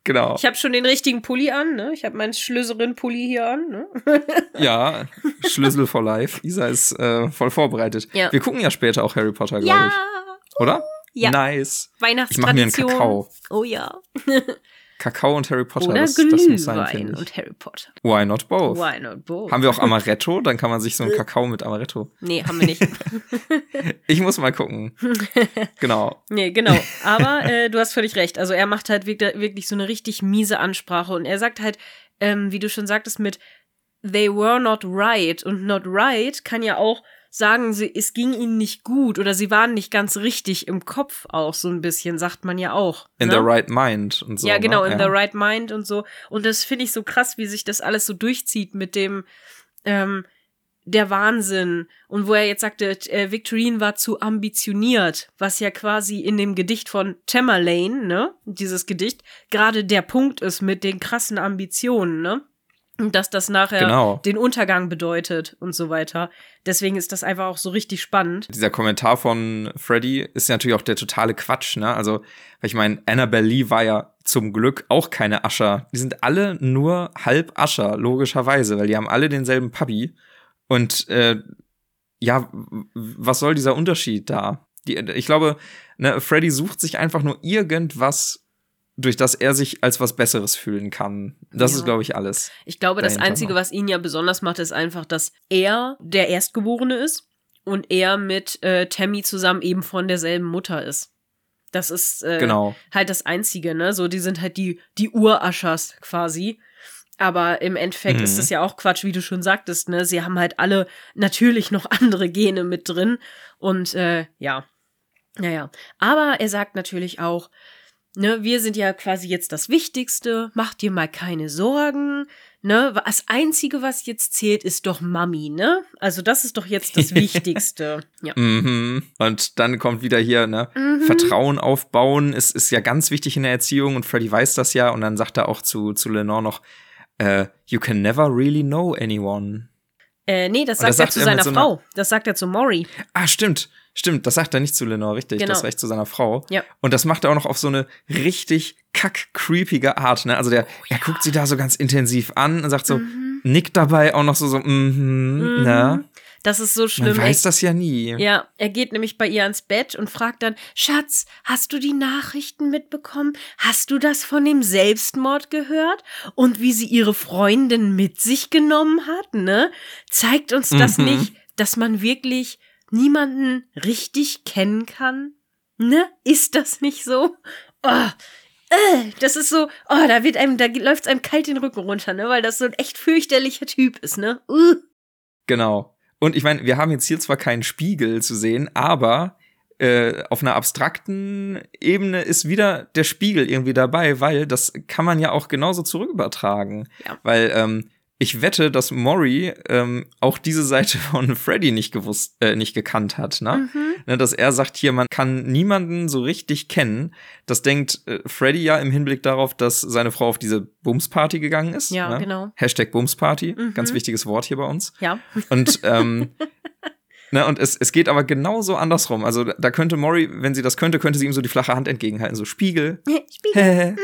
Genau. Ich habe schon den richtigen Pulli an, ne? Ich habe meinen Schlüsserin-Pulli hier an, ne? Ja, Schlüssel for Life. Isa ist äh, voll vorbereitet. Ja. Wir gucken ja später auch Harry Potter, glaube Ja, ich. Oder? Ja. Nice. Ich mache mir einen Weihnachtstradition. Kakao. Oh ja. Kakao und Harry Potter, Oder das, das muss sein, Glühwein und Harry Potter. Why not both? Why not both? Haben wir auch Amaretto? Dann kann man sich so einen Kakao mit Amaretto. Nee, haben wir nicht. Ich muss mal gucken. Genau. Nee, genau. Aber äh, du hast völlig recht. Also er macht halt wirklich, wirklich so eine richtig miese Ansprache und er sagt halt, ähm, wie du schon sagtest, mit They were not right. Und not right kann ja auch sagen, sie, es ging ihnen nicht gut oder sie waren nicht ganz richtig im Kopf auch so ein bisschen, sagt man ja auch. In ne? the right mind und so. ja, genau, ne? in the right mind und so. Und das finde ich so krass, wie sich das alles so durchzieht mit dem, ähm, der Wahnsinn. Und wo er jetzt sagte, äh, Victorine war zu ambitioniert, was ja quasi in dem Gedicht von Tamerlane, ne, dieses Gedicht, gerade der Punkt ist mit den krassen Ambitionen, ne? Und dass das nachher Genau. den Untergang bedeutet und so weiter. Deswegen ist das einfach auch so richtig spannend. Dieser Kommentar von Freddy ist ja natürlich auch der totale Quatsch, ne? Also, weil ich meine, Annabelle Lee war ja zum Glück auch keine Ascher. Die sind alle nur halb Ascher, logischerweise, weil die haben alle denselben Papi. Und äh, ja, was soll dieser Unterschied da? Die, ich glaube, ne, Freddy sucht sich einfach nur irgendwas, durch das er sich als was Besseres fühlen kann. Das Ja. ist, glaube ich, alles. Ich glaube, das Einzige, noch. was ihn ja besonders macht, ist einfach, dass er der Erstgeborene ist und er mit äh, Tammy zusammen eben von derselben Mutter ist. Das ist äh, Genau. halt das Einzige, ne? So, die sind halt die, die Uraschers quasi. Aber im Endeffekt Mhm. ist das ja auch Quatsch, wie du schon sagtest, ne? Sie haben halt alle natürlich noch andere Gene mit drin. Und äh, ja. Naja. Aber er sagt natürlich auch, ne, wir sind ja quasi jetzt das Wichtigste, mach dir mal keine Sorgen, ne? Das Einzige, was jetzt zählt, ist doch Mami, ne? Also das ist doch jetzt das Wichtigste. Ja. Mhm. Und dann kommt wieder hier, ne? Vertrauen aufbauen ist, ist ja ganz wichtig in der Erziehung und Freddy weiß das ja und dann sagt er auch zu, zu Lenore noch, äh, you can never really know anyone. Äh, nee, das Und das sagt er sagt zu er seiner so Frau. Das sagt er zu Maury. Ah, stimmt. Stimmt, das sagt er nicht zu Lenore, richtig. Genau. Das reicht zu seiner Frau. Ja. Und das macht er auch noch auf so eine richtig kack-creepige Art, ne? Also der, er guckt sie da so ganz intensiv an und sagt so, nickt dabei auch noch so, so, mhm, ne? Das ist so Man schlimm. weiß Er- das ja nie. Ja, er geht nämlich bei ihr ans Bett und fragt dann, Schatz, hast du die Nachrichten mitbekommen? Hast du das von dem Selbstmord gehört? Und wie sie ihre Freundin mit sich genommen hat, ne? Zeigt uns das Mhm. nicht, dass man wirklich niemanden richtig kennen kann? Ne? Ist das nicht so? Oh, äh, das ist so, oh, da wird einem, da läuft einem kalt den Rücken runter, ne? Weil das so ein echt fürchterlicher Typ ist, ne? Uh. Genau. Und ich meine, wir haben jetzt hier zwar keinen Spiegel zu sehen, aber äh, auf einer abstrakten Ebene ist wieder der Spiegel irgendwie dabei, weil das kann man ja auch genauso zurückübertragen. Ja. Weil ähm, ich wette, dass Maury ähm, auch diese Seite von Freddy nicht gewusst, äh, nicht gekannt hat, ne? Mhm. ne? Dass er sagt hier, man kann niemanden so richtig kennen. Das denkt äh, Freddy ja im Hinblick darauf, dass seine Frau auf diese Bumsparty gegangen ist. Ja, ne? genau. Hashtag Bumsparty, Mhm. ganz wichtiges Wort hier bei uns. Ja. Und ähm, Ne, und es, es geht aber genauso andersrum. Also da könnte Maury, wenn sie das könnte, könnte sie ihm so die flache Hand entgegenhalten, so Spiegel. Spiegel.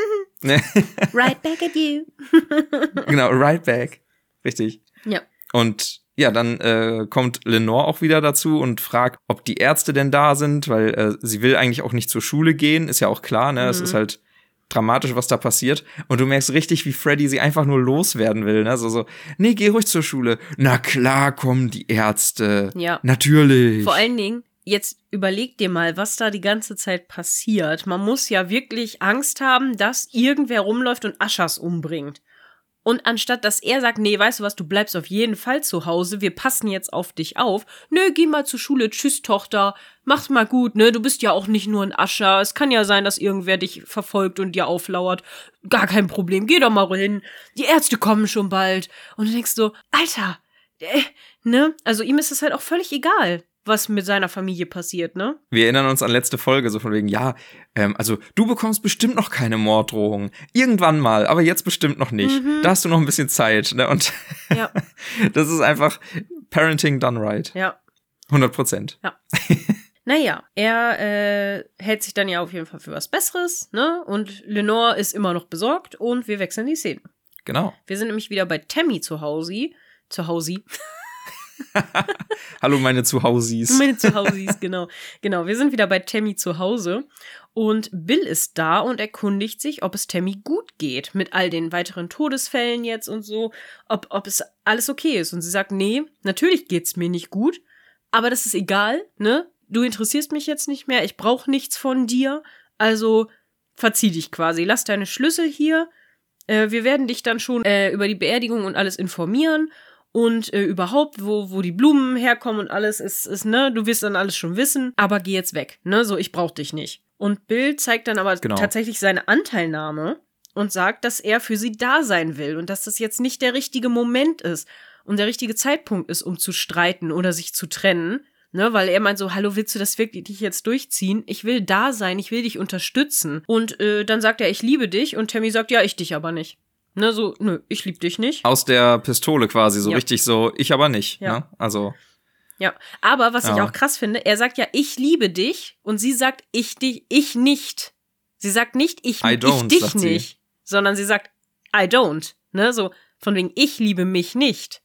Ne? right back at you. genau, right back. Richtig. Ja. Und ja, dann äh, kommt Lenore auch wieder dazu und fragt, ob die Ärzte denn da sind, weil äh, sie will eigentlich auch nicht zur Schule gehen, ist ja auch klar, ne? Es Mhm. ist halt dramatisch, was da passiert. Und du merkst richtig, wie Freddy sie einfach nur loswerden will, ne? So, so, nee, geh ruhig zur Schule. Na klar kommen die Ärzte. Ja. Natürlich. Vor allen Dingen, jetzt überleg dir mal, was da die ganze Zeit passiert. Man muss ja wirklich Angst haben, dass irgendwer rumläuft und Aschers umbringt. Und anstatt dass er sagt, nee, weißt du was, du bleibst auf jeden Fall zu Hause, wir passen jetzt auf dich auf. Nö, geh mal zur Schule, tschüss, Tochter, mach's mal gut, ne, du bist ja auch nicht nur ein Ascher. Es kann ja sein, dass irgendwer dich verfolgt und dir auflauert. Gar kein Problem, geh doch mal hin. Die Ärzte kommen schon bald. Und du denkst so, Alter, äh, ne? Also ihm ist es halt auch völlig egal, was mit seiner Familie passiert, ne? Wir erinnern uns an letzte Folge, so von wegen, ja, ähm, also du bekommst bestimmt noch keine Morddrohung. Irgendwann mal, aber jetzt bestimmt noch nicht. Mhm. Da hast du noch ein bisschen Zeit. Ne? Und Ja, das ist einfach Parenting done right. ja. 100 Prozent. Naja, er äh, hält sich dann ja auf jeden Fall für was Besseres, ne? Und Lenore ist immer noch besorgt und wir wechseln die Szene. Genau. Wir sind nämlich wieder bei Tammy zu Hause. Zu Hause. Hallo meine Zuhausis. Meine Zuhausis, genau. Genau, wir sind wieder bei Tammy zu Hause. Und Bill ist da und erkundigt sich, ob es Tammy gut geht. Mit all den weiteren Todesfällen jetzt und so. Ob, ob es alles okay ist. Und sie sagt, nee, natürlich geht's mir nicht gut. Aber das ist egal, ne? Du interessierst mich jetzt nicht mehr. Ich brauche nichts von dir. Also verzieh dich quasi. Lass deine Schlüssel hier. Äh, wir werden dich dann schon äh, über die Beerdigung und alles informieren und äh, überhaupt, wo, wo die Blumen herkommen und alles ist, ist, ne, du wirst dann alles schon wissen, aber geh jetzt weg, ne, so, ich brauch dich nicht. Und Bill zeigt dann aber Genau. tatsächlich seine Anteilnahme und sagt, dass er für sie da sein will und dass das jetzt nicht der richtige Moment ist und der richtige Zeitpunkt ist, um zu streiten oder sich zu trennen. Ne, weil er meint so, hallo, willst du das wirklich dich jetzt durchziehen? Ich will da sein, ich will dich unterstützen. Und äh, dann sagt er, ich liebe dich. Und Tammy sagt, ja, ich dich aber nicht. Ne, so, nö, ich lieb dich nicht. Aus der Pistole quasi, so Ja. richtig so, ich aber nicht. Ja. Ne? Also, Ja, aber was ich Ja. auch krass finde, er sagt ja, ich liebe dich und sie sagt, ich dich, ich nicht. Sie sagt nicht, ich, I ich dich sagt sie. nicht, sondern sie sagt, I don't. Ne, so von wegen, ich liebe mich nicht.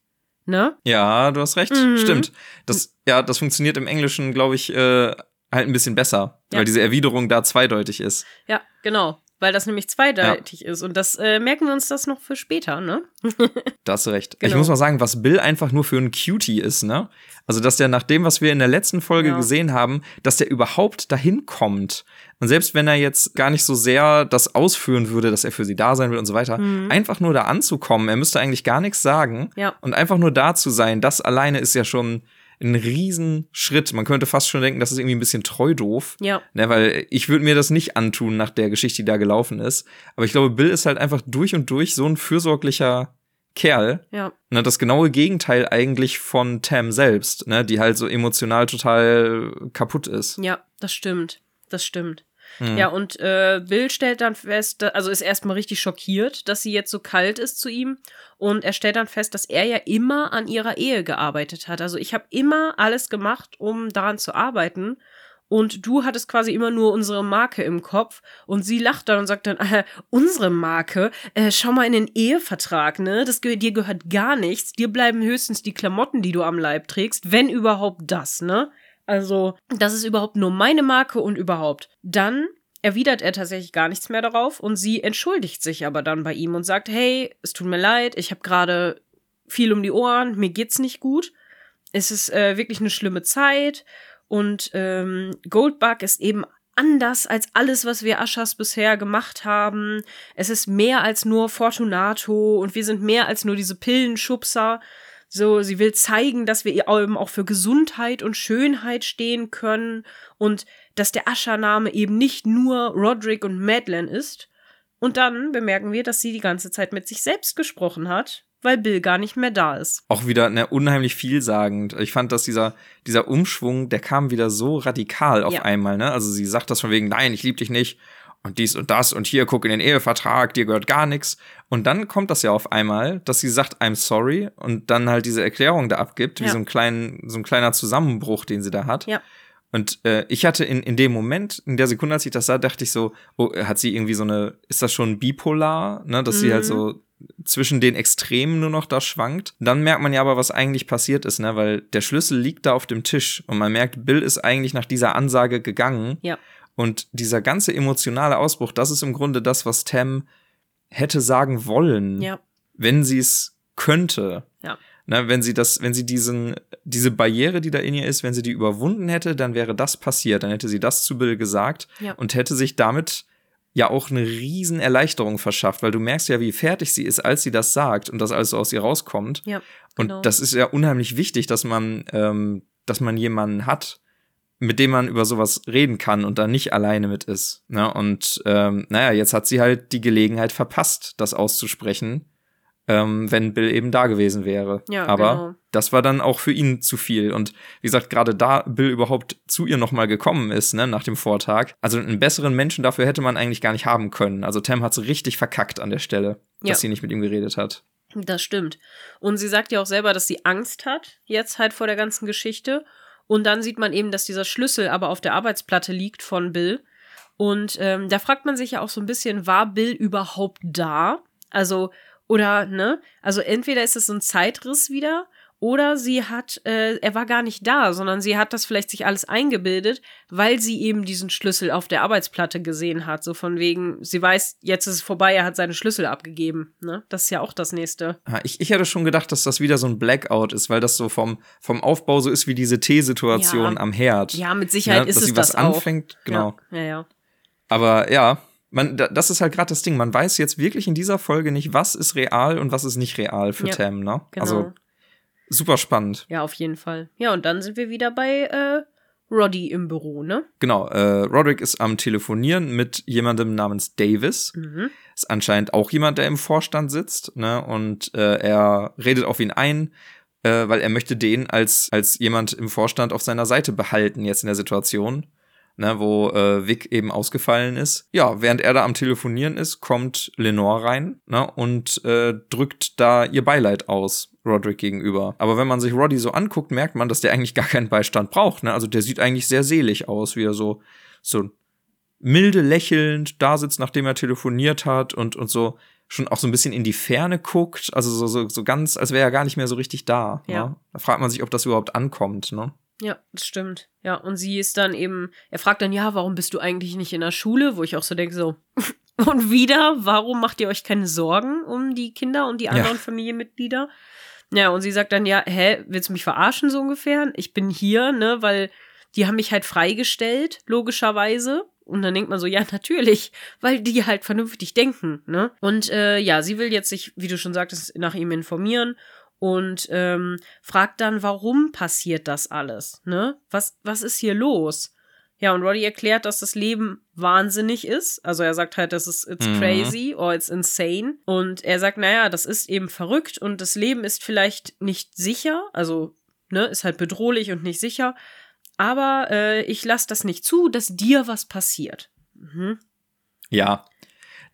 Ne? ja, du hast recht. Mhm. Stimmt. Das, ja, das funktioniert im Englischen, glaube ich, äh, halt ein bisschen besser, Ja. weil diese Erwiderung da zweideutig ist. Ja, genau. Weil das nämlich zweideutig ist. Und das äh, merken wir uns das noch für später, ne? Da hast du recht. Ich Genau. muss mal sagen, was Bill einfach nur für ein Cutie ist, ne? Also, dass der nach dem, was wir in der letzten Folge Ja. gesehen haben, dass der überhaupt dahin kommt. Und selbst wenn er jetzt gar nicht so sehr das ausführen würde, dass er für sie da sein will und so weiter, Mhm. einfach nur da anzukommen, er müsste eigentlich gar nichts sagen. Ja. Und einfach nur da zu sein, das alleine ist ja schon ein Riesenschritt. Man könnte fast schon denken, das ist irgendwie ein bisschen treu doof. Ja. Ne, weil ich würde mir das nicht antun nach der Geschichte, die da gelaufen ist. Aber ich glaube, Bill ist halt einfach durch und durch so ein fürsorglicher Kerl. Ja. Ne, das genaue Gegenteil eigentlich von Tam selbst, ne, die halt so emotional total kaputt ist. Ja, das stimmt. Das stimmt. Mhm. Ja, und äh, Bill stellt dann fest, also ist erstmal richtig schockiert, dass sie jetzt so kalt ist zu ihm. Und er stellt dann fest, dass er ja immer an ihrer Ehe gearbeitet hat. Also ich habe immer alles gemacht, um daran zu arbeiten. Und du hattest quasi immer nur unsere Marke im Kopf. Und sie lacht dann und sagt dann, äh, unsere Marke? Äh, schau mal in den Ehevertrag, ne? Das ge dir gehört gar nichts. Dir bleiben höchstens die Klamotten, die du am Leib trägst, wenn überhaupt das, ne? Also, das ist überhaupt nur meine Marke und überhaupt. Dann erwidert er tatsächlich gar nichts mehr darauf und sie entschuldigt sich aber dann bei ihm und sagt, hey, es tut mir leid, ich habe gerade viel um die Ohren, mir geht's nicht gut. Es ist äh, wirklich eine schlimme Zeit und ähm, Goldbug ist eben anders als alles, was wir Aschers bisher gemacht haben. Es ist mehr als nur Fortunato und wir sind mehr als nur diese Pillenschubser. So, sie will zeigen, dass wir ihr eben auch für Gesundheit und Schönheit stehen können. Und dass der Ascher-Name eben nicht nur Roderick und Madeline ist. Und dann bemerken wir, dass sie die ganze Zeit mit sich selbst gesprochen hat, weil Bill gar nicht mehr da ist. Auch wieder ne, unheimlich vielsagend. Ich fand, dass dieser, dieser Umschwung, der kam wieder so radikal auf Ja. einmal. Ne? Also sie sagt das von wegen, nein, ich liebe dich nicht. Und dies und das und hier, guck in den Ehevertrag, dir gehört gar nichts. Und dann kommt das ja auf einmal, dass sie sagt, I'm sorry und dann halt diese Erklärung da abgibt, wie Ja. so ein, klein, so ein kleiner Zusammenbruch, den sie da hat. Ja. Und äh, ich hatte in, in dem Moment, in der Sekunde, als ich das sah, dachte ich so, oh, hat sie irgendwie so eine, ist das schon bipolar, ne, dass sie halt Mhm. so zwischen den Extremen nur noch da schwankt. Dann merkt man ja aber, was eigentlich passiert ist, ne, weil der Schlüssel liegt da auf dem Tisch und man merkt, Bill ist eigentlich nach dieser Ansage gegangen. Ja. Und dieser ganze emotionale Ausbruch, das ist im Grunde das, was Tam hätte sagen wollen, Ja. wenn sie es könnte. Ja. Ne, wenn sie das, wenn sie diesen, diese Barriere, die da in ihr ist, wenn sie die überwunden hätte, dann wäre das passiert. Dann hätte sie das zu Bill gesagt Ja. und hätte sich damit ja auch eine riesen Erleichterung verschafft, weil du merkst ja, wie fertig sie ist, als sie das sagt und das alles so aus ihr rauskommt. Ja. Und genau. das ist ja unheimlich wichtig, dass man, ähm, dass man jemanden hat, mit dem man über sowas reden kann und da nicht alleine mit ist. Ne? Und ähm, naja, jetzt hat sie halt die Gelegenheit verpasst, das auszusprechen, ähm, wenn Bill eben da gewesen wäre. Ja, Aber genau. das war dann auch für ihn zu viel. Und wie gesagt, gerade da Bill überhaupt zu ihr nochmal gekommen ist, ne, nach dem Vortag. Also einen besseren Menschen dafür hätte man eigentlich gar nicht haben können. Also Tam hat so richtig verkackt an der Stelle, Ja. dass sie nicht mit ihm geredet hat. Das stimmt. Und sie sagt ja auch selber, dass sie Angst hat, jetzt halt vor der ganzen Geschichte. Und dann sieht man eben, dass dieser Schlüssel aber auf der Arbeitsplatte liegt von Bill. Und ähm, da fragt man sich ja auch so ein bisschen, war Bill überhaupt da? Also, oder, ne? Also entweder ist es so ein Zeitriss wieder, oder sie hat, äh, er war gar nicht da, sondern sie hat das vielleicht sich alles eingebildet, weil sie eben diesen Schlüssel auf der Arbeitsplatte gesehen hat. So von wegen, sie weiß, jetzt ist es vorbei, er hat seine Schlüssel abgegeben. Ne? Das ist ja auch das nächste. Ja, Ich, ich hätte schon gedacht, dass das wieder so ein Blackout ist, weil das so vom, vom Aufbau so ist wie diese Teesituation Ja. am Herd. Ja, mit Sicherheit Ne, ist dass es sie was das auch. anfängt, genau. Ja, ja. ja. Aber ja, man, da- das ist halt gerade das Ding. Man weiß jetzt wirklich in dieser Folge nicht, was ist real und was ist nicht real für Ja, Tam, ne? Genau. Also super spannend. ja, auf jeden Fall. Ja, und dann sind wir wieder bei äh, Roddy im Büro, ne? Genau, äh, Roderick ist am Telefonieren mit jemandem namens Davis. Mhm. Ist anscheinend auch jemand, der im Vorstand sitzt, ne? Und äh, er redet auf ihn ein, äh, weil er möchte den als, als jemand im Vorstand auf seiner Seite behalten, jetzt in der Situation, ne, wo äh, Vic eben ausgefallen ist. Ja, während er da am Telefonieren ist, kommt Lenore rein, ne, und äh, drückt da ihr Beileid aus. Roderick gegenüber. Aber wenn man sich Roddy so anguckt, merkt man, dass der eigentlich gar keinen Beistand braucht. Ne? Also der sieht eigentlich sehr selig aus, wie er so, so milde lächelnd da sitzt, nachdem er telefoniert hat und, und so schon auch so ein bisschen in die Ferne guckt. Also so, so, so ganz, als wäre er gar nicht mehr so richtig da. Ja. Ne? Da fragt man sich, ob das überhaupt ankommt. Ne? Ja, das stimmt. Ja, und sie ist dann eben, er fragt dann, ja, warum bist du eigentlich nicht in der Schule? Wo ich auch so denke, so, und wieder, warum macht ihr euch keine Sorgen um die Kinder und die anderen Familienmitglieder? Ja, und sie sagt dann, ja, hä, willst du mich verarschen so ungefähr? Ich bin hier, ne, weil die haben mich halt freigestellt, logischerweise. Und dann denkt man so, ja, natürlich, weil die halt vernünftig denken, ne? Und äh, ja, sie will jetzt sich, wie du schon sagtest, nach ihm informieren und ähm, fragt dann, warum passiert das alles, ne? Was, was ist hier los? Ja, und Roddy erklärt, dass das Leben wahnsinnig ist. Also er sagt halt, das ist it's Mhm. crazy or it's insane. Und er sagt, naja, das ist eben verrückt und das Leben ist vielleicht nicht sicher. Also, ne, ist halt bedrohlich und nicht sicher. Aber äh, ich lasse das nicht zu, dass dir was passiert. Mhm. Ja,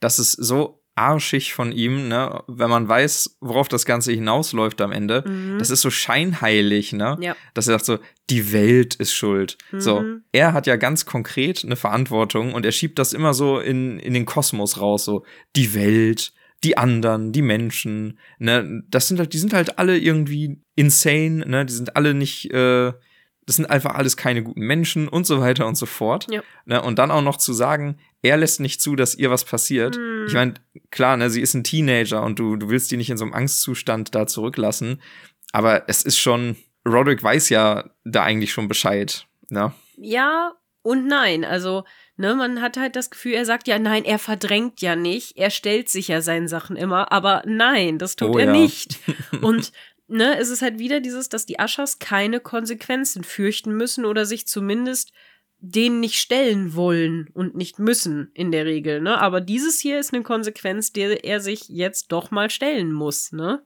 das ist so arschig von ihm, ne? wenn man weiß, worauf das Ganze hinausläuft am Ende. Mhm. Das ist so scheinheilig, ne? Ja. Dass er sagt so, die Welt ist schuld. So, Mhm. er hat ja ganz konkret eine Verantwortung und er schiebt das immer so in, in den Kosmos raus, so die Welt, die anderen, die Menschen, ne? Das sind halt, die sind halt alle irgendwie insane, ne? Die sind alle nicht, äh, das sind einfach alles keine guten Menschen und so weiter und so fort. Ja. Ne? Und dann auch noch zu sagen, er lässt nicht zu, dass ihr was passiert. Mhm. Ich meine, klar, ne, sie ist ein Teenager und du, du willst die nicht in so einem Angstzustand da zurücklassen. Aber es ist schon, Roderick weiß ja da eigentlich schon Bescheid. Ne? Ja und nein. Also, ne, man hat halt das Gefühl, er sagt ja, nein, er verdrängt ja nicht. Er stellt sich ja seinen Sachen immer. Aber nein, das tut Oh er ja. nicht. Und ne, es ist halt wieder dieses, dass die Aschers keine Konsequenzen fürchten müssen oder sich zumindest den nicht stellen wollen und nicht müssen in der Regel, ne? Aber dieses hier ist eine Konsequenz, der er sich jetzt doch mal stellen muss, ne?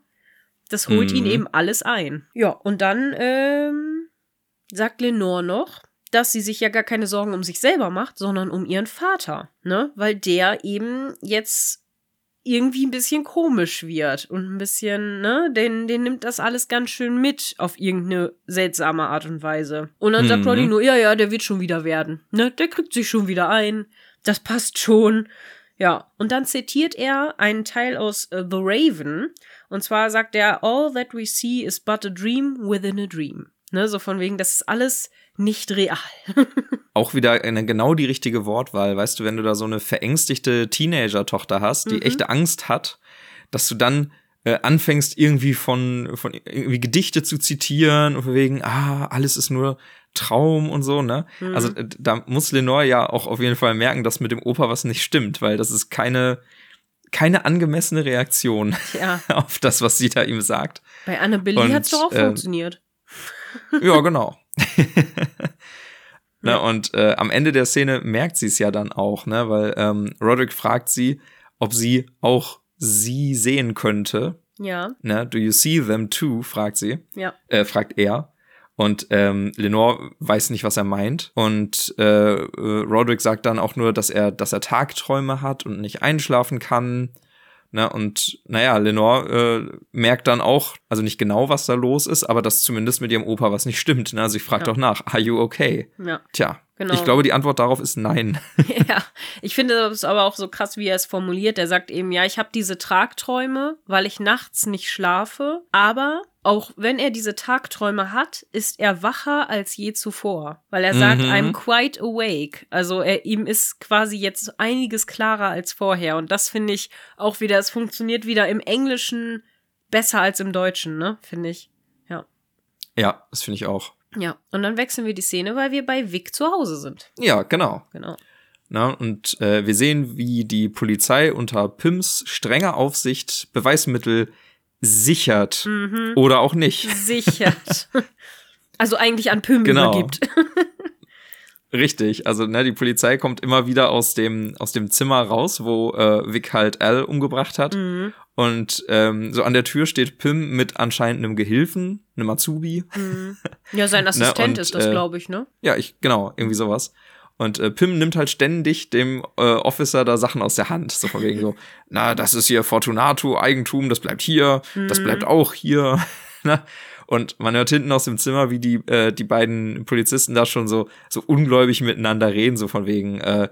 Das holt Mhm. ihn eben alles ein. Ja, und dann ähm, sagt Lenore noch, dass sie sich ja gar keine Sorgen um sich selber macht, sondern um ihren Vater, ne? Weil der eben jetzt irgendwie ein bisschen komisch wird und ein bisschen, ne, den, den nimmt das alles ganz schön mit auf irgendeine seltsame Art und Weise. Und dann sagt Mhm. Roddy nur, ja, ja, der wird schon wieder werden, ne, der kriegt sich schon wieder ein, das passt schon. Ja, und dann zitiert er einen Teil aus äh, The Raven, und zwar sagt er, all that we see is but a dream within a dream. Ne, so von wegen, das ist alles nicht real. Auch wieder eine genau die richtige Wortwahl, weißt du, wenn du da so eine verängstigte Teenager-Tochter hast, die Mhm. echte Angst hat, dass du dann äh, anfängst irgendwie von, von irgendwie Gedichte zu zitieren und von wegen, ah, alles ist nur Traum und so, ne? Mhm. Also äh, da muss Lenore ja auch auf jeden Fall merken, dass mit dem Opa was nicht stimmt, weil das ist keine, keine angemessene Reaktion Ja, auf das, was sie da ihm sagt. bei Annabelle Und, hat's doch auch ähm, funktioniert. Ja, genau. ne, und äh, am Ende der Szene merkt sie es ja dann auch, ne, weil ähm, Roderick fragt sie, ob sie auch sie sehen könnte. Ja, Ne, do you see them too? fragt sie, ja. äh, fragt er. Und ähm, Lenore weiß nicht, was er meint. Und äh, äh, Roderick sagt dann auch nur, dass er, dass er Tagträume hat und nicht einschlafen kann. Ne, und naja, Lenore äh, merkt dann auch, also nicht genau, was da los ist, aber dass zumindest mit ihrem Opa was nicht stimmt. Ne? Also ich frage Ja. doch nach, are you okay? Ja, Tja, genau. ich glaube, die Antwort darauf ist nein. ja, ich finde es aber auch so krass, wie er es formuliert. Er sagt eben, ja, ich habe diese Tragträume, weil ich nachts nicht schlafe, aber auch wenn er diese Tagträume hat, ist er wacher als je zuvor, weil er sagt, Mhm. I'm quite awake. Also er, ihm ist quasi jetzt einiges klarer als vorher und das finde ich auch wieder, es funktioniert wieder im Englischen besser als im Deutschen, ne, finde ich. ja, das finde ich auch. Ja, und dann wechseln wir die Szene, weil wir bei Vic zu Hause sind. Ja, genau. Genau. Na, und äh, wir sehen, wie die Polizei unter Pims strenger Aufsicht Beweismittel sichert Mhm. oder auch nicht. Sichert. Also eigentlich an Pym Genau. übergibt. Richtig. Also, ne, die Polizei kommt immer wieder aus dem, aus dem Zimmer raus, wo äh, Vic halt Al umgebracht hat. Mhm. Und ähm, so an der Tür steht Pim mit anscheinend einem Gehilfen, einem Azubi. Mhm. Ja, sein Assistent und, ist das, äh, glaube ich, ne? Ja, ich, genau, irgendwie sowas. Und äh, Pim nimmt halt ständig dem äh, Officer da Sachen aus der Hand. So von wegen so, na, das ist hier Fortunato-Eigentum, das bleibt hier, das Mhm. bleibt auch hier. Na? Und man hört hinten aus dem Zimmer, wie die, äh, die beiden Polizisten da schon so, so ungläubig miteinander reden, so von wegen, äh,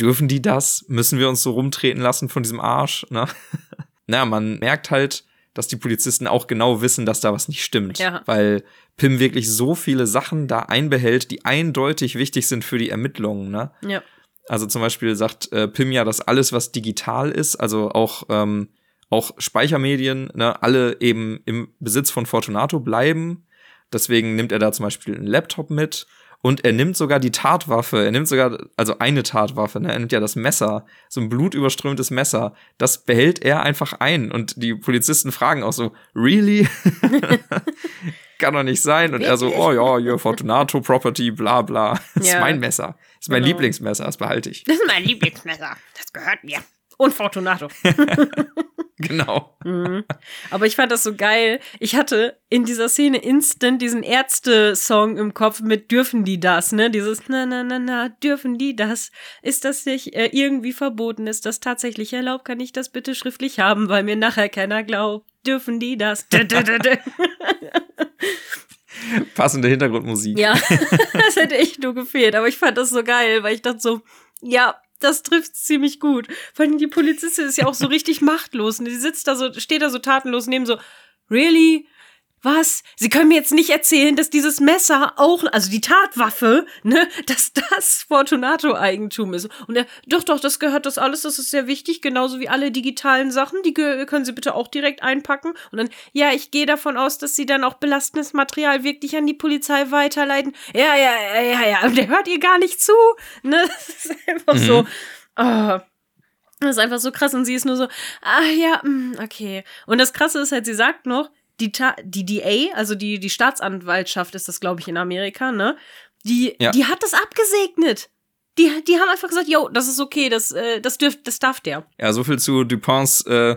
dürfen die das? Müssen wir uns so rumtreten lassen von diesem Arsch? Ne? Na, man merkt halt, dass die Polizisten auch genau wissen, dass da was nicht stimmt. Ja. Weil Pim wirklich so viele Sachen da einbehält, die eindeutig wichtig sind für die Ermittlungen. Ne? Ja. Also zum Beispiel sagt äh, Pim ja, dass alles, was digital ist, also auch, ähm, auch Speichermedien, ne, alle eben im Besitz von Fortunato bleiben. Deswegen nimmt er da zum Beispiel einen Laptop mit und er nimmt sogar die Tatwaffe. Er nimmt sogar, also eine Tatwaffe, ne? er nimmt ja das Messer, so ein blutüberströmtes Messer. Das behält er einfach ein und die Polizisten fragen auch so, really? Kann doch nicht sein. Und er so, oh ja, your Fortunato Property, bla bla. Das ist Ja. mein Messer. Das ist mein Genau. Lieblingsmesser, das behalte ich. Das ist mein Lieblingsmesser. Das gehört mir. Und Fortunato. Genau. Mhm. Aber ich fand das so geil. Ich hatte in dieser Szene instant diesen Ärzte-Song im Kopf mit Dürfen die das, ne? Dieses Na, na, na, na, dürfen die das? Ist das nicht äh, irgendwie verboten? Ist das tatsächlich erlaubt? Kann ich das bitte schriftlich haben, weil mir nachher keiner glaubt? Dürfen die das? Passende Hintergrundmusik. Ja, das hätte echt nur gefehlt. Aber ich fand das so geil, weil ich dachte so, ja, das trifft ziemlich gut. Vor allem die Polizistin ist ja auch so richtig machtlos. Und die sitzt da so, steht da so tatenlos neben so, really? Was? Sie können mir jetzt nicht erzählen, dass dieses Messer auch, also die Tatwaffe, ne, dass das Fortunato-Eigentum ist. Und er, doch, doch, das gehört das alles, das ist sehr wichtig, genauso wie alle digitalen Sachen, die können Sie bitte auch direkt einpacken. Und dann, ja, ich gehe davon aus, dass Sie dann auch belastendes Material wirklich an die Polizei weiterleiten. Ja, ja, ja, ja, ja, und der hört ihr gar nicht zu, ne, das ist einfach Mhm. so, ah. Das ist einfach so krass und sie ist nur so, ah ja, mm, okay. Und das Krasse ist halt, sie sagt noch, die, Ta die DA, also die, die Staatsanwaltschaft ist das, glaube ich, in Amerika, ne? Die, Ja. die hat das abgesegnet. Die, die haben einfach gesagt, yo, das ist okay, das, äh, das, dürft, das darf der. Ja, so viel zu Duponts äh,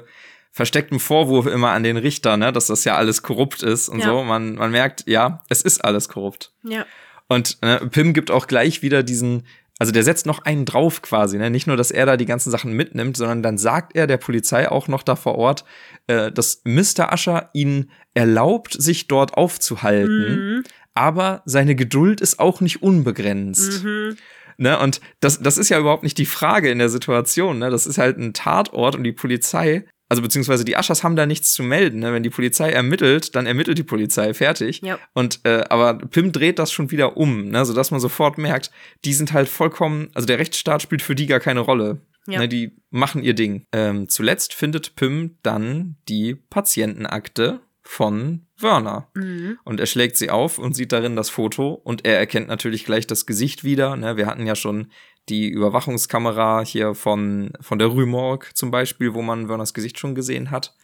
verstecktem Vorwurf immer an den Richter, ne, dass das ja alles korrupt ist und Ja. so. Man, man merkt, ja, es ist alles korrupt. Ja. Und äh, Pim gibt auch gleich wieder diesen, also der setzt noch einen drauf quasi, ne? Nicht nur, dass er da die ganzen Sachen mitnimmt, sondern dann sagt er der Polizei auch noch da vor Ort, äh, dass Mr. Ascher ihnen erlaubt, sich dort aufzuhalten, Mhm. aber seine Geduld ist auch nicht unbegrenzt. Mhm. Ne? Und das, das ist ja überhaupt nicht die Frage in der Situation. Ne? Das ist halt ein Tatort und die Polizei, also beziehungsweise die Aschers haben da nichts zu melden. Ne? Wenn die Polizei ermittelt, dann ermittelt die Polizei, fertig. Ja. Und äh, aber Pim dreht das schon wieder um, ne? sodass man sofort merkt, die sind halt vollkommen, also der Rechtsstaat spielt für die gar keine Rolle. Ja. Ne? Die machen ihr Ding. Ähm, zuletzt findet Pim dann die Patientenakte von Werner. Mhm. Und er schlägt sie auf und sieht darin das Foto und er erkennt natürlich gleich das Gesicht wieder. Ne? Wir hatten ja schon die Überwachungskamera hier von, von der Rue Morgue zum Beispiel, wo man Werners Gesicht schon gesehen hat.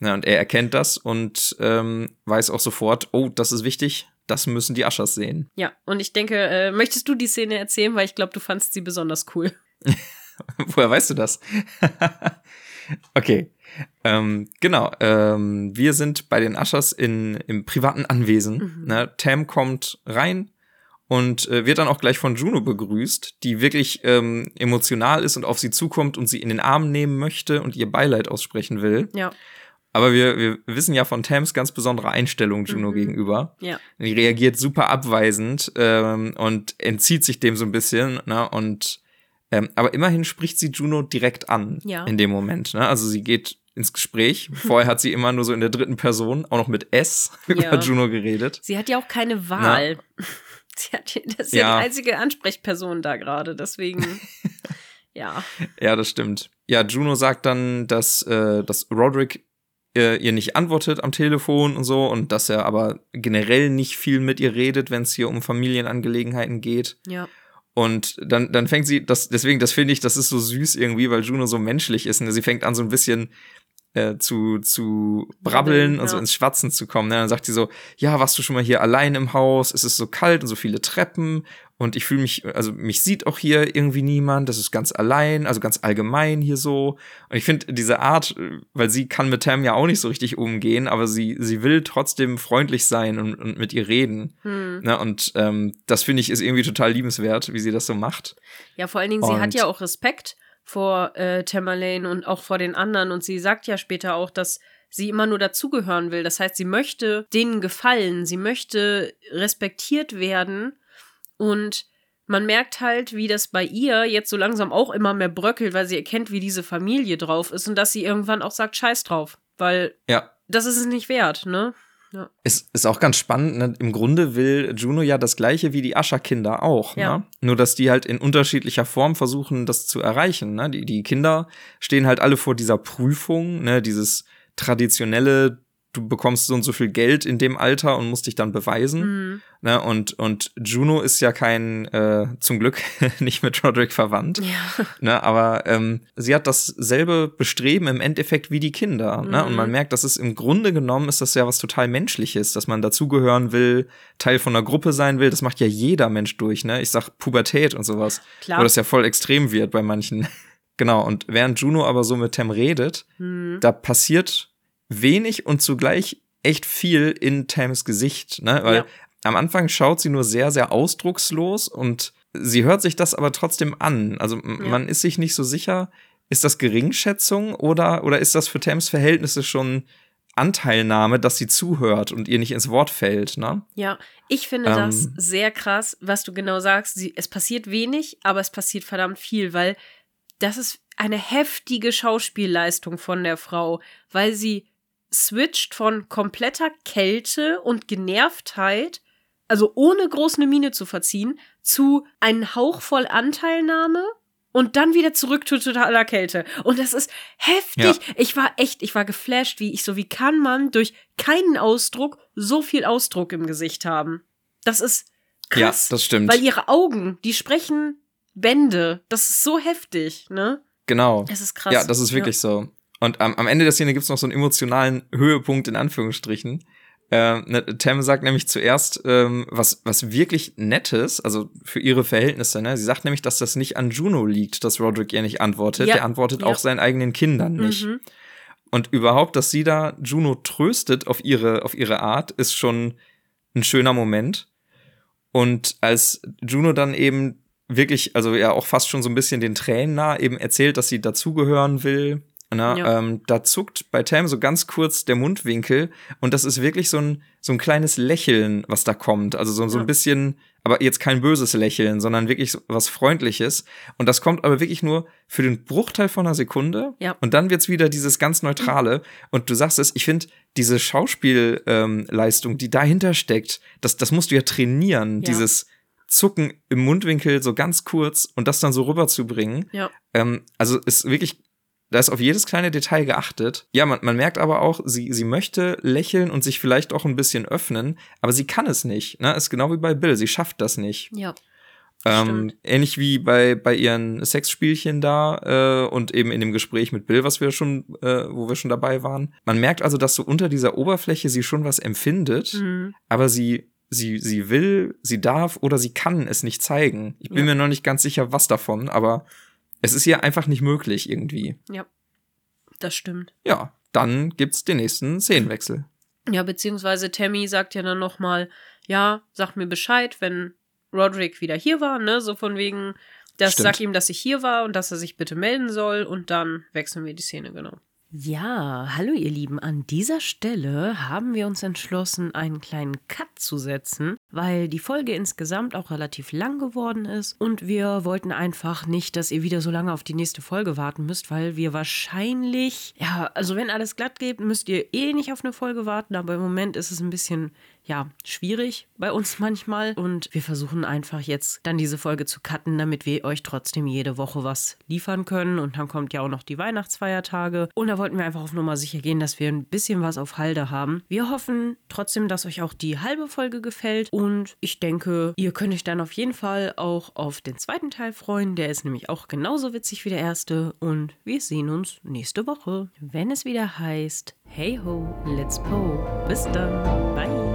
Ja, und er erkennt das und ähm, weiß auch sofort, oh, das ist wichtig, das müssen die Aschers sehen. Ja, und ich denke, äh, möchtest du die Szene erzählen, weil ich glaube, du fandst sie besonders cool. Woher weißt du das? okay. Ähm, genau. Ähm, wir sind bei den Aschers in, im privaten Anwesen. Mhm. Ne? Tam kommt rein und äh, wird dann auch gleich von Juno begrüßt, die wirklich ähm, emotional ist und auf sie zukommt und sie in den Arm nehmen möchte und ihr Beileid aussprechen will. Ja, Aber wir, wir wissen ja von Tams ganz besondere Einstellung Juno Mhm. gegenüber. ja. Die reagiert super abweisend ähm, und entzieht sich dem so ein bisschen. Ne? Und ähm, aber immerhin spricht sie Juno direkt an Ja. in dem Moment. Ne? Also sie geht ins Gespräch. Vorher hat sie immer nur so in der dritten Person, auch noch mit S, über Ja. Juno geredet. Sie hat ja auch keine Wahl. Sie hat, das ist ja. Ja. die einzige Ansprechperson da gerade, deswegen. ja. Ja, das stimmt. Ja, Juno sagt dann, dass, äh, dass Roderick äh, ihr nicht antwortet am Telefon und so und dass er aber generell nicht viel mit ihr redet, wenn es hier um Familienangelegenheiten geht. Ja. Und dann, dann fängt sie, das, deswegen, das finde ich, das ist so süß irgendwie, weil Juno so menschlich ist. Ne? Sie fängt an, so ein bisschen äh, zu, zu brabbeln Ja. und so ins Schwatzen zu kommen. Ne? Dann sagt sie so, ja, warst du schon mal hier allein im Haus? Es ist so kalt und so viele Treppen und ich fühle mich, also mich sieht auch hier irgendwie niemand. Das ist ganz allein, also ganz allgemein hier so. Und ich finde diese Art, äh, weil sie kann mit Tam ja auch nicht so richtig umgehen, aber sie, sie will trotzdem freundlich sein und, und mit ihr reden. Hm. Ne? Und ähm, das finde ich ist irgendwie total liebenswert, wie sie das so macht. Ja, vor allen Dingen, sie hat Und- ja auch Respekt vor äh, Tamerlane und auch vor den anderen. Und sie sagt ja später auch, dass sie immer nur dazugehören will. Das heißt, sie möchte denen gefallen, sie möchte respektiert werden. Und man merkt halt, wie das bei ihr jetzt so langsam auch immer mehr bröckelt, weil sie erkennt, wie diese Familie drauf ist und dass sie irgendwann auch sagt, scheiß drauf. Weil Ja, das ist es nicht wert, ne? Es ist auch ganz spannend. Ne? Im Grunde will Juno ja das gleiche wie die Ascher-Kinder auch. Ja. Ne? Nur, dass die halt in unterschiedlicher Form versuchen, das zu erreichen. Ne? Die, die Kinder stehen halt alle vor dieser Prüfung, ne? dieses traditionelle, du bekommst so und so viel Geld in dem Alter und musst dich dann beweisen. Mhm. Ne? Und, und Juno ist ja kein, äh, zum Glück nicht mit Roderick verwandt. Ja. Ne, aber ähm, sie hat dasselbe Bestreben im Endeffekt wie die Kinder. Ne? Mhm. Und man merkt, dass es im Grunde genommen ist das ja was total Menschliches, dass man dazugehören will, Teil von einer Gruppe sein will. Das macht ja jeder Mensch durch. Ne? Ich sag Pubertät und sowas, Klar. wo das ja voll extrem wird bei manchen. genau. Und während Juno aber so mit Tem redet, Mhm. da passiert wenig und zugleich echt viel in Tams Gesicht, ne? Weil Ja. am Anfang schaut sie nur sehr, sehr ausdruckslos und sie hört sich das aber trotzdem an. Also Ja. man ist sich nicht so sicher, ist das Geringschätzung oder, oder ist das für Tams Verhältnisse schon Anteilnahme, dass sie zuhört und ihr nicht ins Wort fällt, ne? Ja, ich finde Ähm. das sehr krass, was du genau sagst. Sie, es passiert wenig, aber es passiert verdammt viel, weil das ist eine heftige Schauspielleistung von der Frau, weil sie switcht von kompletter Kälte und Genervtheit, also ohne groß eine Miene zu verziehen, zu einem Hauch voll Anteilnahme und dann wieder zurück zu totaler Kälte. Und das ist heftig. Ich war echt, ich war geflasht, wie ich so, wie kann man durch keinen Ausdruck so viel Ausdruck im Gesicht haben? Das ist krass. Ja, das stimmt. Weil ihre Augen, die sprechen Bände. Das ist so heftig, ne? genau. Es ist krass. Ja, das ist wirklich so. Und am, am Ende der Szene gibt's noch so einen emotionalen Höhepunkt in Anführungsstrichen. Äh, ne, Tam sagt nämlich zuerst ähm, was, was wirklich Nettes, also für ihre Verhältnisse. Ne? Sie sagt nämlich, dass das nicht an Juno liegt, dass Roderick ihr nicht antwortet. Ja. Der antwortet Ja. auch seinen eigenen Kindern nicht. Mhm. Und überhaupt, dass sie da Juno tröstet auf ihre, auf ihre Art, ist schon ein schöner Moment. Und als Juno dann eben wirklich, also ja auch fast schon so ein bisschen den Tränen nah, eben erzählt, dass sie dazugehören will, na, Ja. ähm, da zuckt bei Tam so ganz kurz der Mundwinkel und das ist wirklich so ein, so ein kleines Lächeln, was da kommt. Also so, so ein bisschen, aber jetzt kein böses Lächeln, sondern wirklich so was Freundliches. Und das kommt aber wirklich nur für den Bruchteil von einer Sekunde. Ja. Und dann wird's wieder dieses ganz Neutrale. Und du sagst es, ich finde, diese Schauspielleistung, ähm, die dahinter steckt, das, das musst du ja trainieren, Ja. dieses Zucken im Mundwinkel so ganz kurz und das dann so rüberzubringen. Ja. Ähm, also ist wirklich, da ist auf jedes kleine Detail geachtet. Ja, man, man merkt aber auch, sie, sie möchte lächeln und sich vielleicht auch ein bisschen öffnen, aber sie kann es nicht. Ne? Ist genau wie bei Bill, sie schafft das nicht. Ja. Ähm, ähnlich wie bei, bei ihren Sexspielchen da äh, und eben in dem Gespräch mit Bill, was wir schon, äh, wo wir schon dabei waren. Man merkt also, dass so unter dieser Oberfläche sie schon was empfindet, Mhm. aber sie, sie, sie will, sie darf oder sie kann es nicht zeigen. Ich bin Ja. mir noch nicht ganz sicher, was davon, aber es ist ihr einfach nicht möglich irgendwie. Ja. Das stimmt. Ja, dann gibt's den nächsten Szenenwechsel. Ja, beziehungsweise Tammy sagt ja dann nochmal, ja, sag mir Bescheid, wenn Roderick wieder hier war, ne? So von wegen, das Stimmt. sag ihm, dass ich hier war und dass er sich bitte melden soll und dann wechseln wir die Szene, genau. Ja, hallo ihr Lieben. An dieser Stelle haben wir uns entschlossen, einen kleinen Cut zu setzen, weil die Folge insgesamt auch relativ lang geworden ist und wir wollten einfach nicht, dass ihr wieder so lange auf die nächste Folge warten müsst, weil wir wahrscheinlich, ja, also wenn alles glatt geht, müsst ihr eh nicht auf eine Folge warten, aber im Moment ist es ein bisschen, ja, schwierig bei uns manchmal und wir versuchen einfach jetzt dann diese Folge zu cutten, damit wir euch trotzdem jede Woche was liefern können und dann kommt ja auch noch die Weihnachtsfeiertage und da wollten wir einfach auf Nummer sicher gehen, dass wir ein bisschen was auf Halde haben. Wir hoffen trotzdem, dass euch auch die halbe Folge gefällt und ich denke, ihr könnt euch dann auf jeden Fall auch auf den zweiten Teil freuen, der ist nämlich auch genauso witzig wie der erste und wir sehen uns nächste Woche, wenn es wieder heißt Hey ho, let's po. Bis dann. Bye.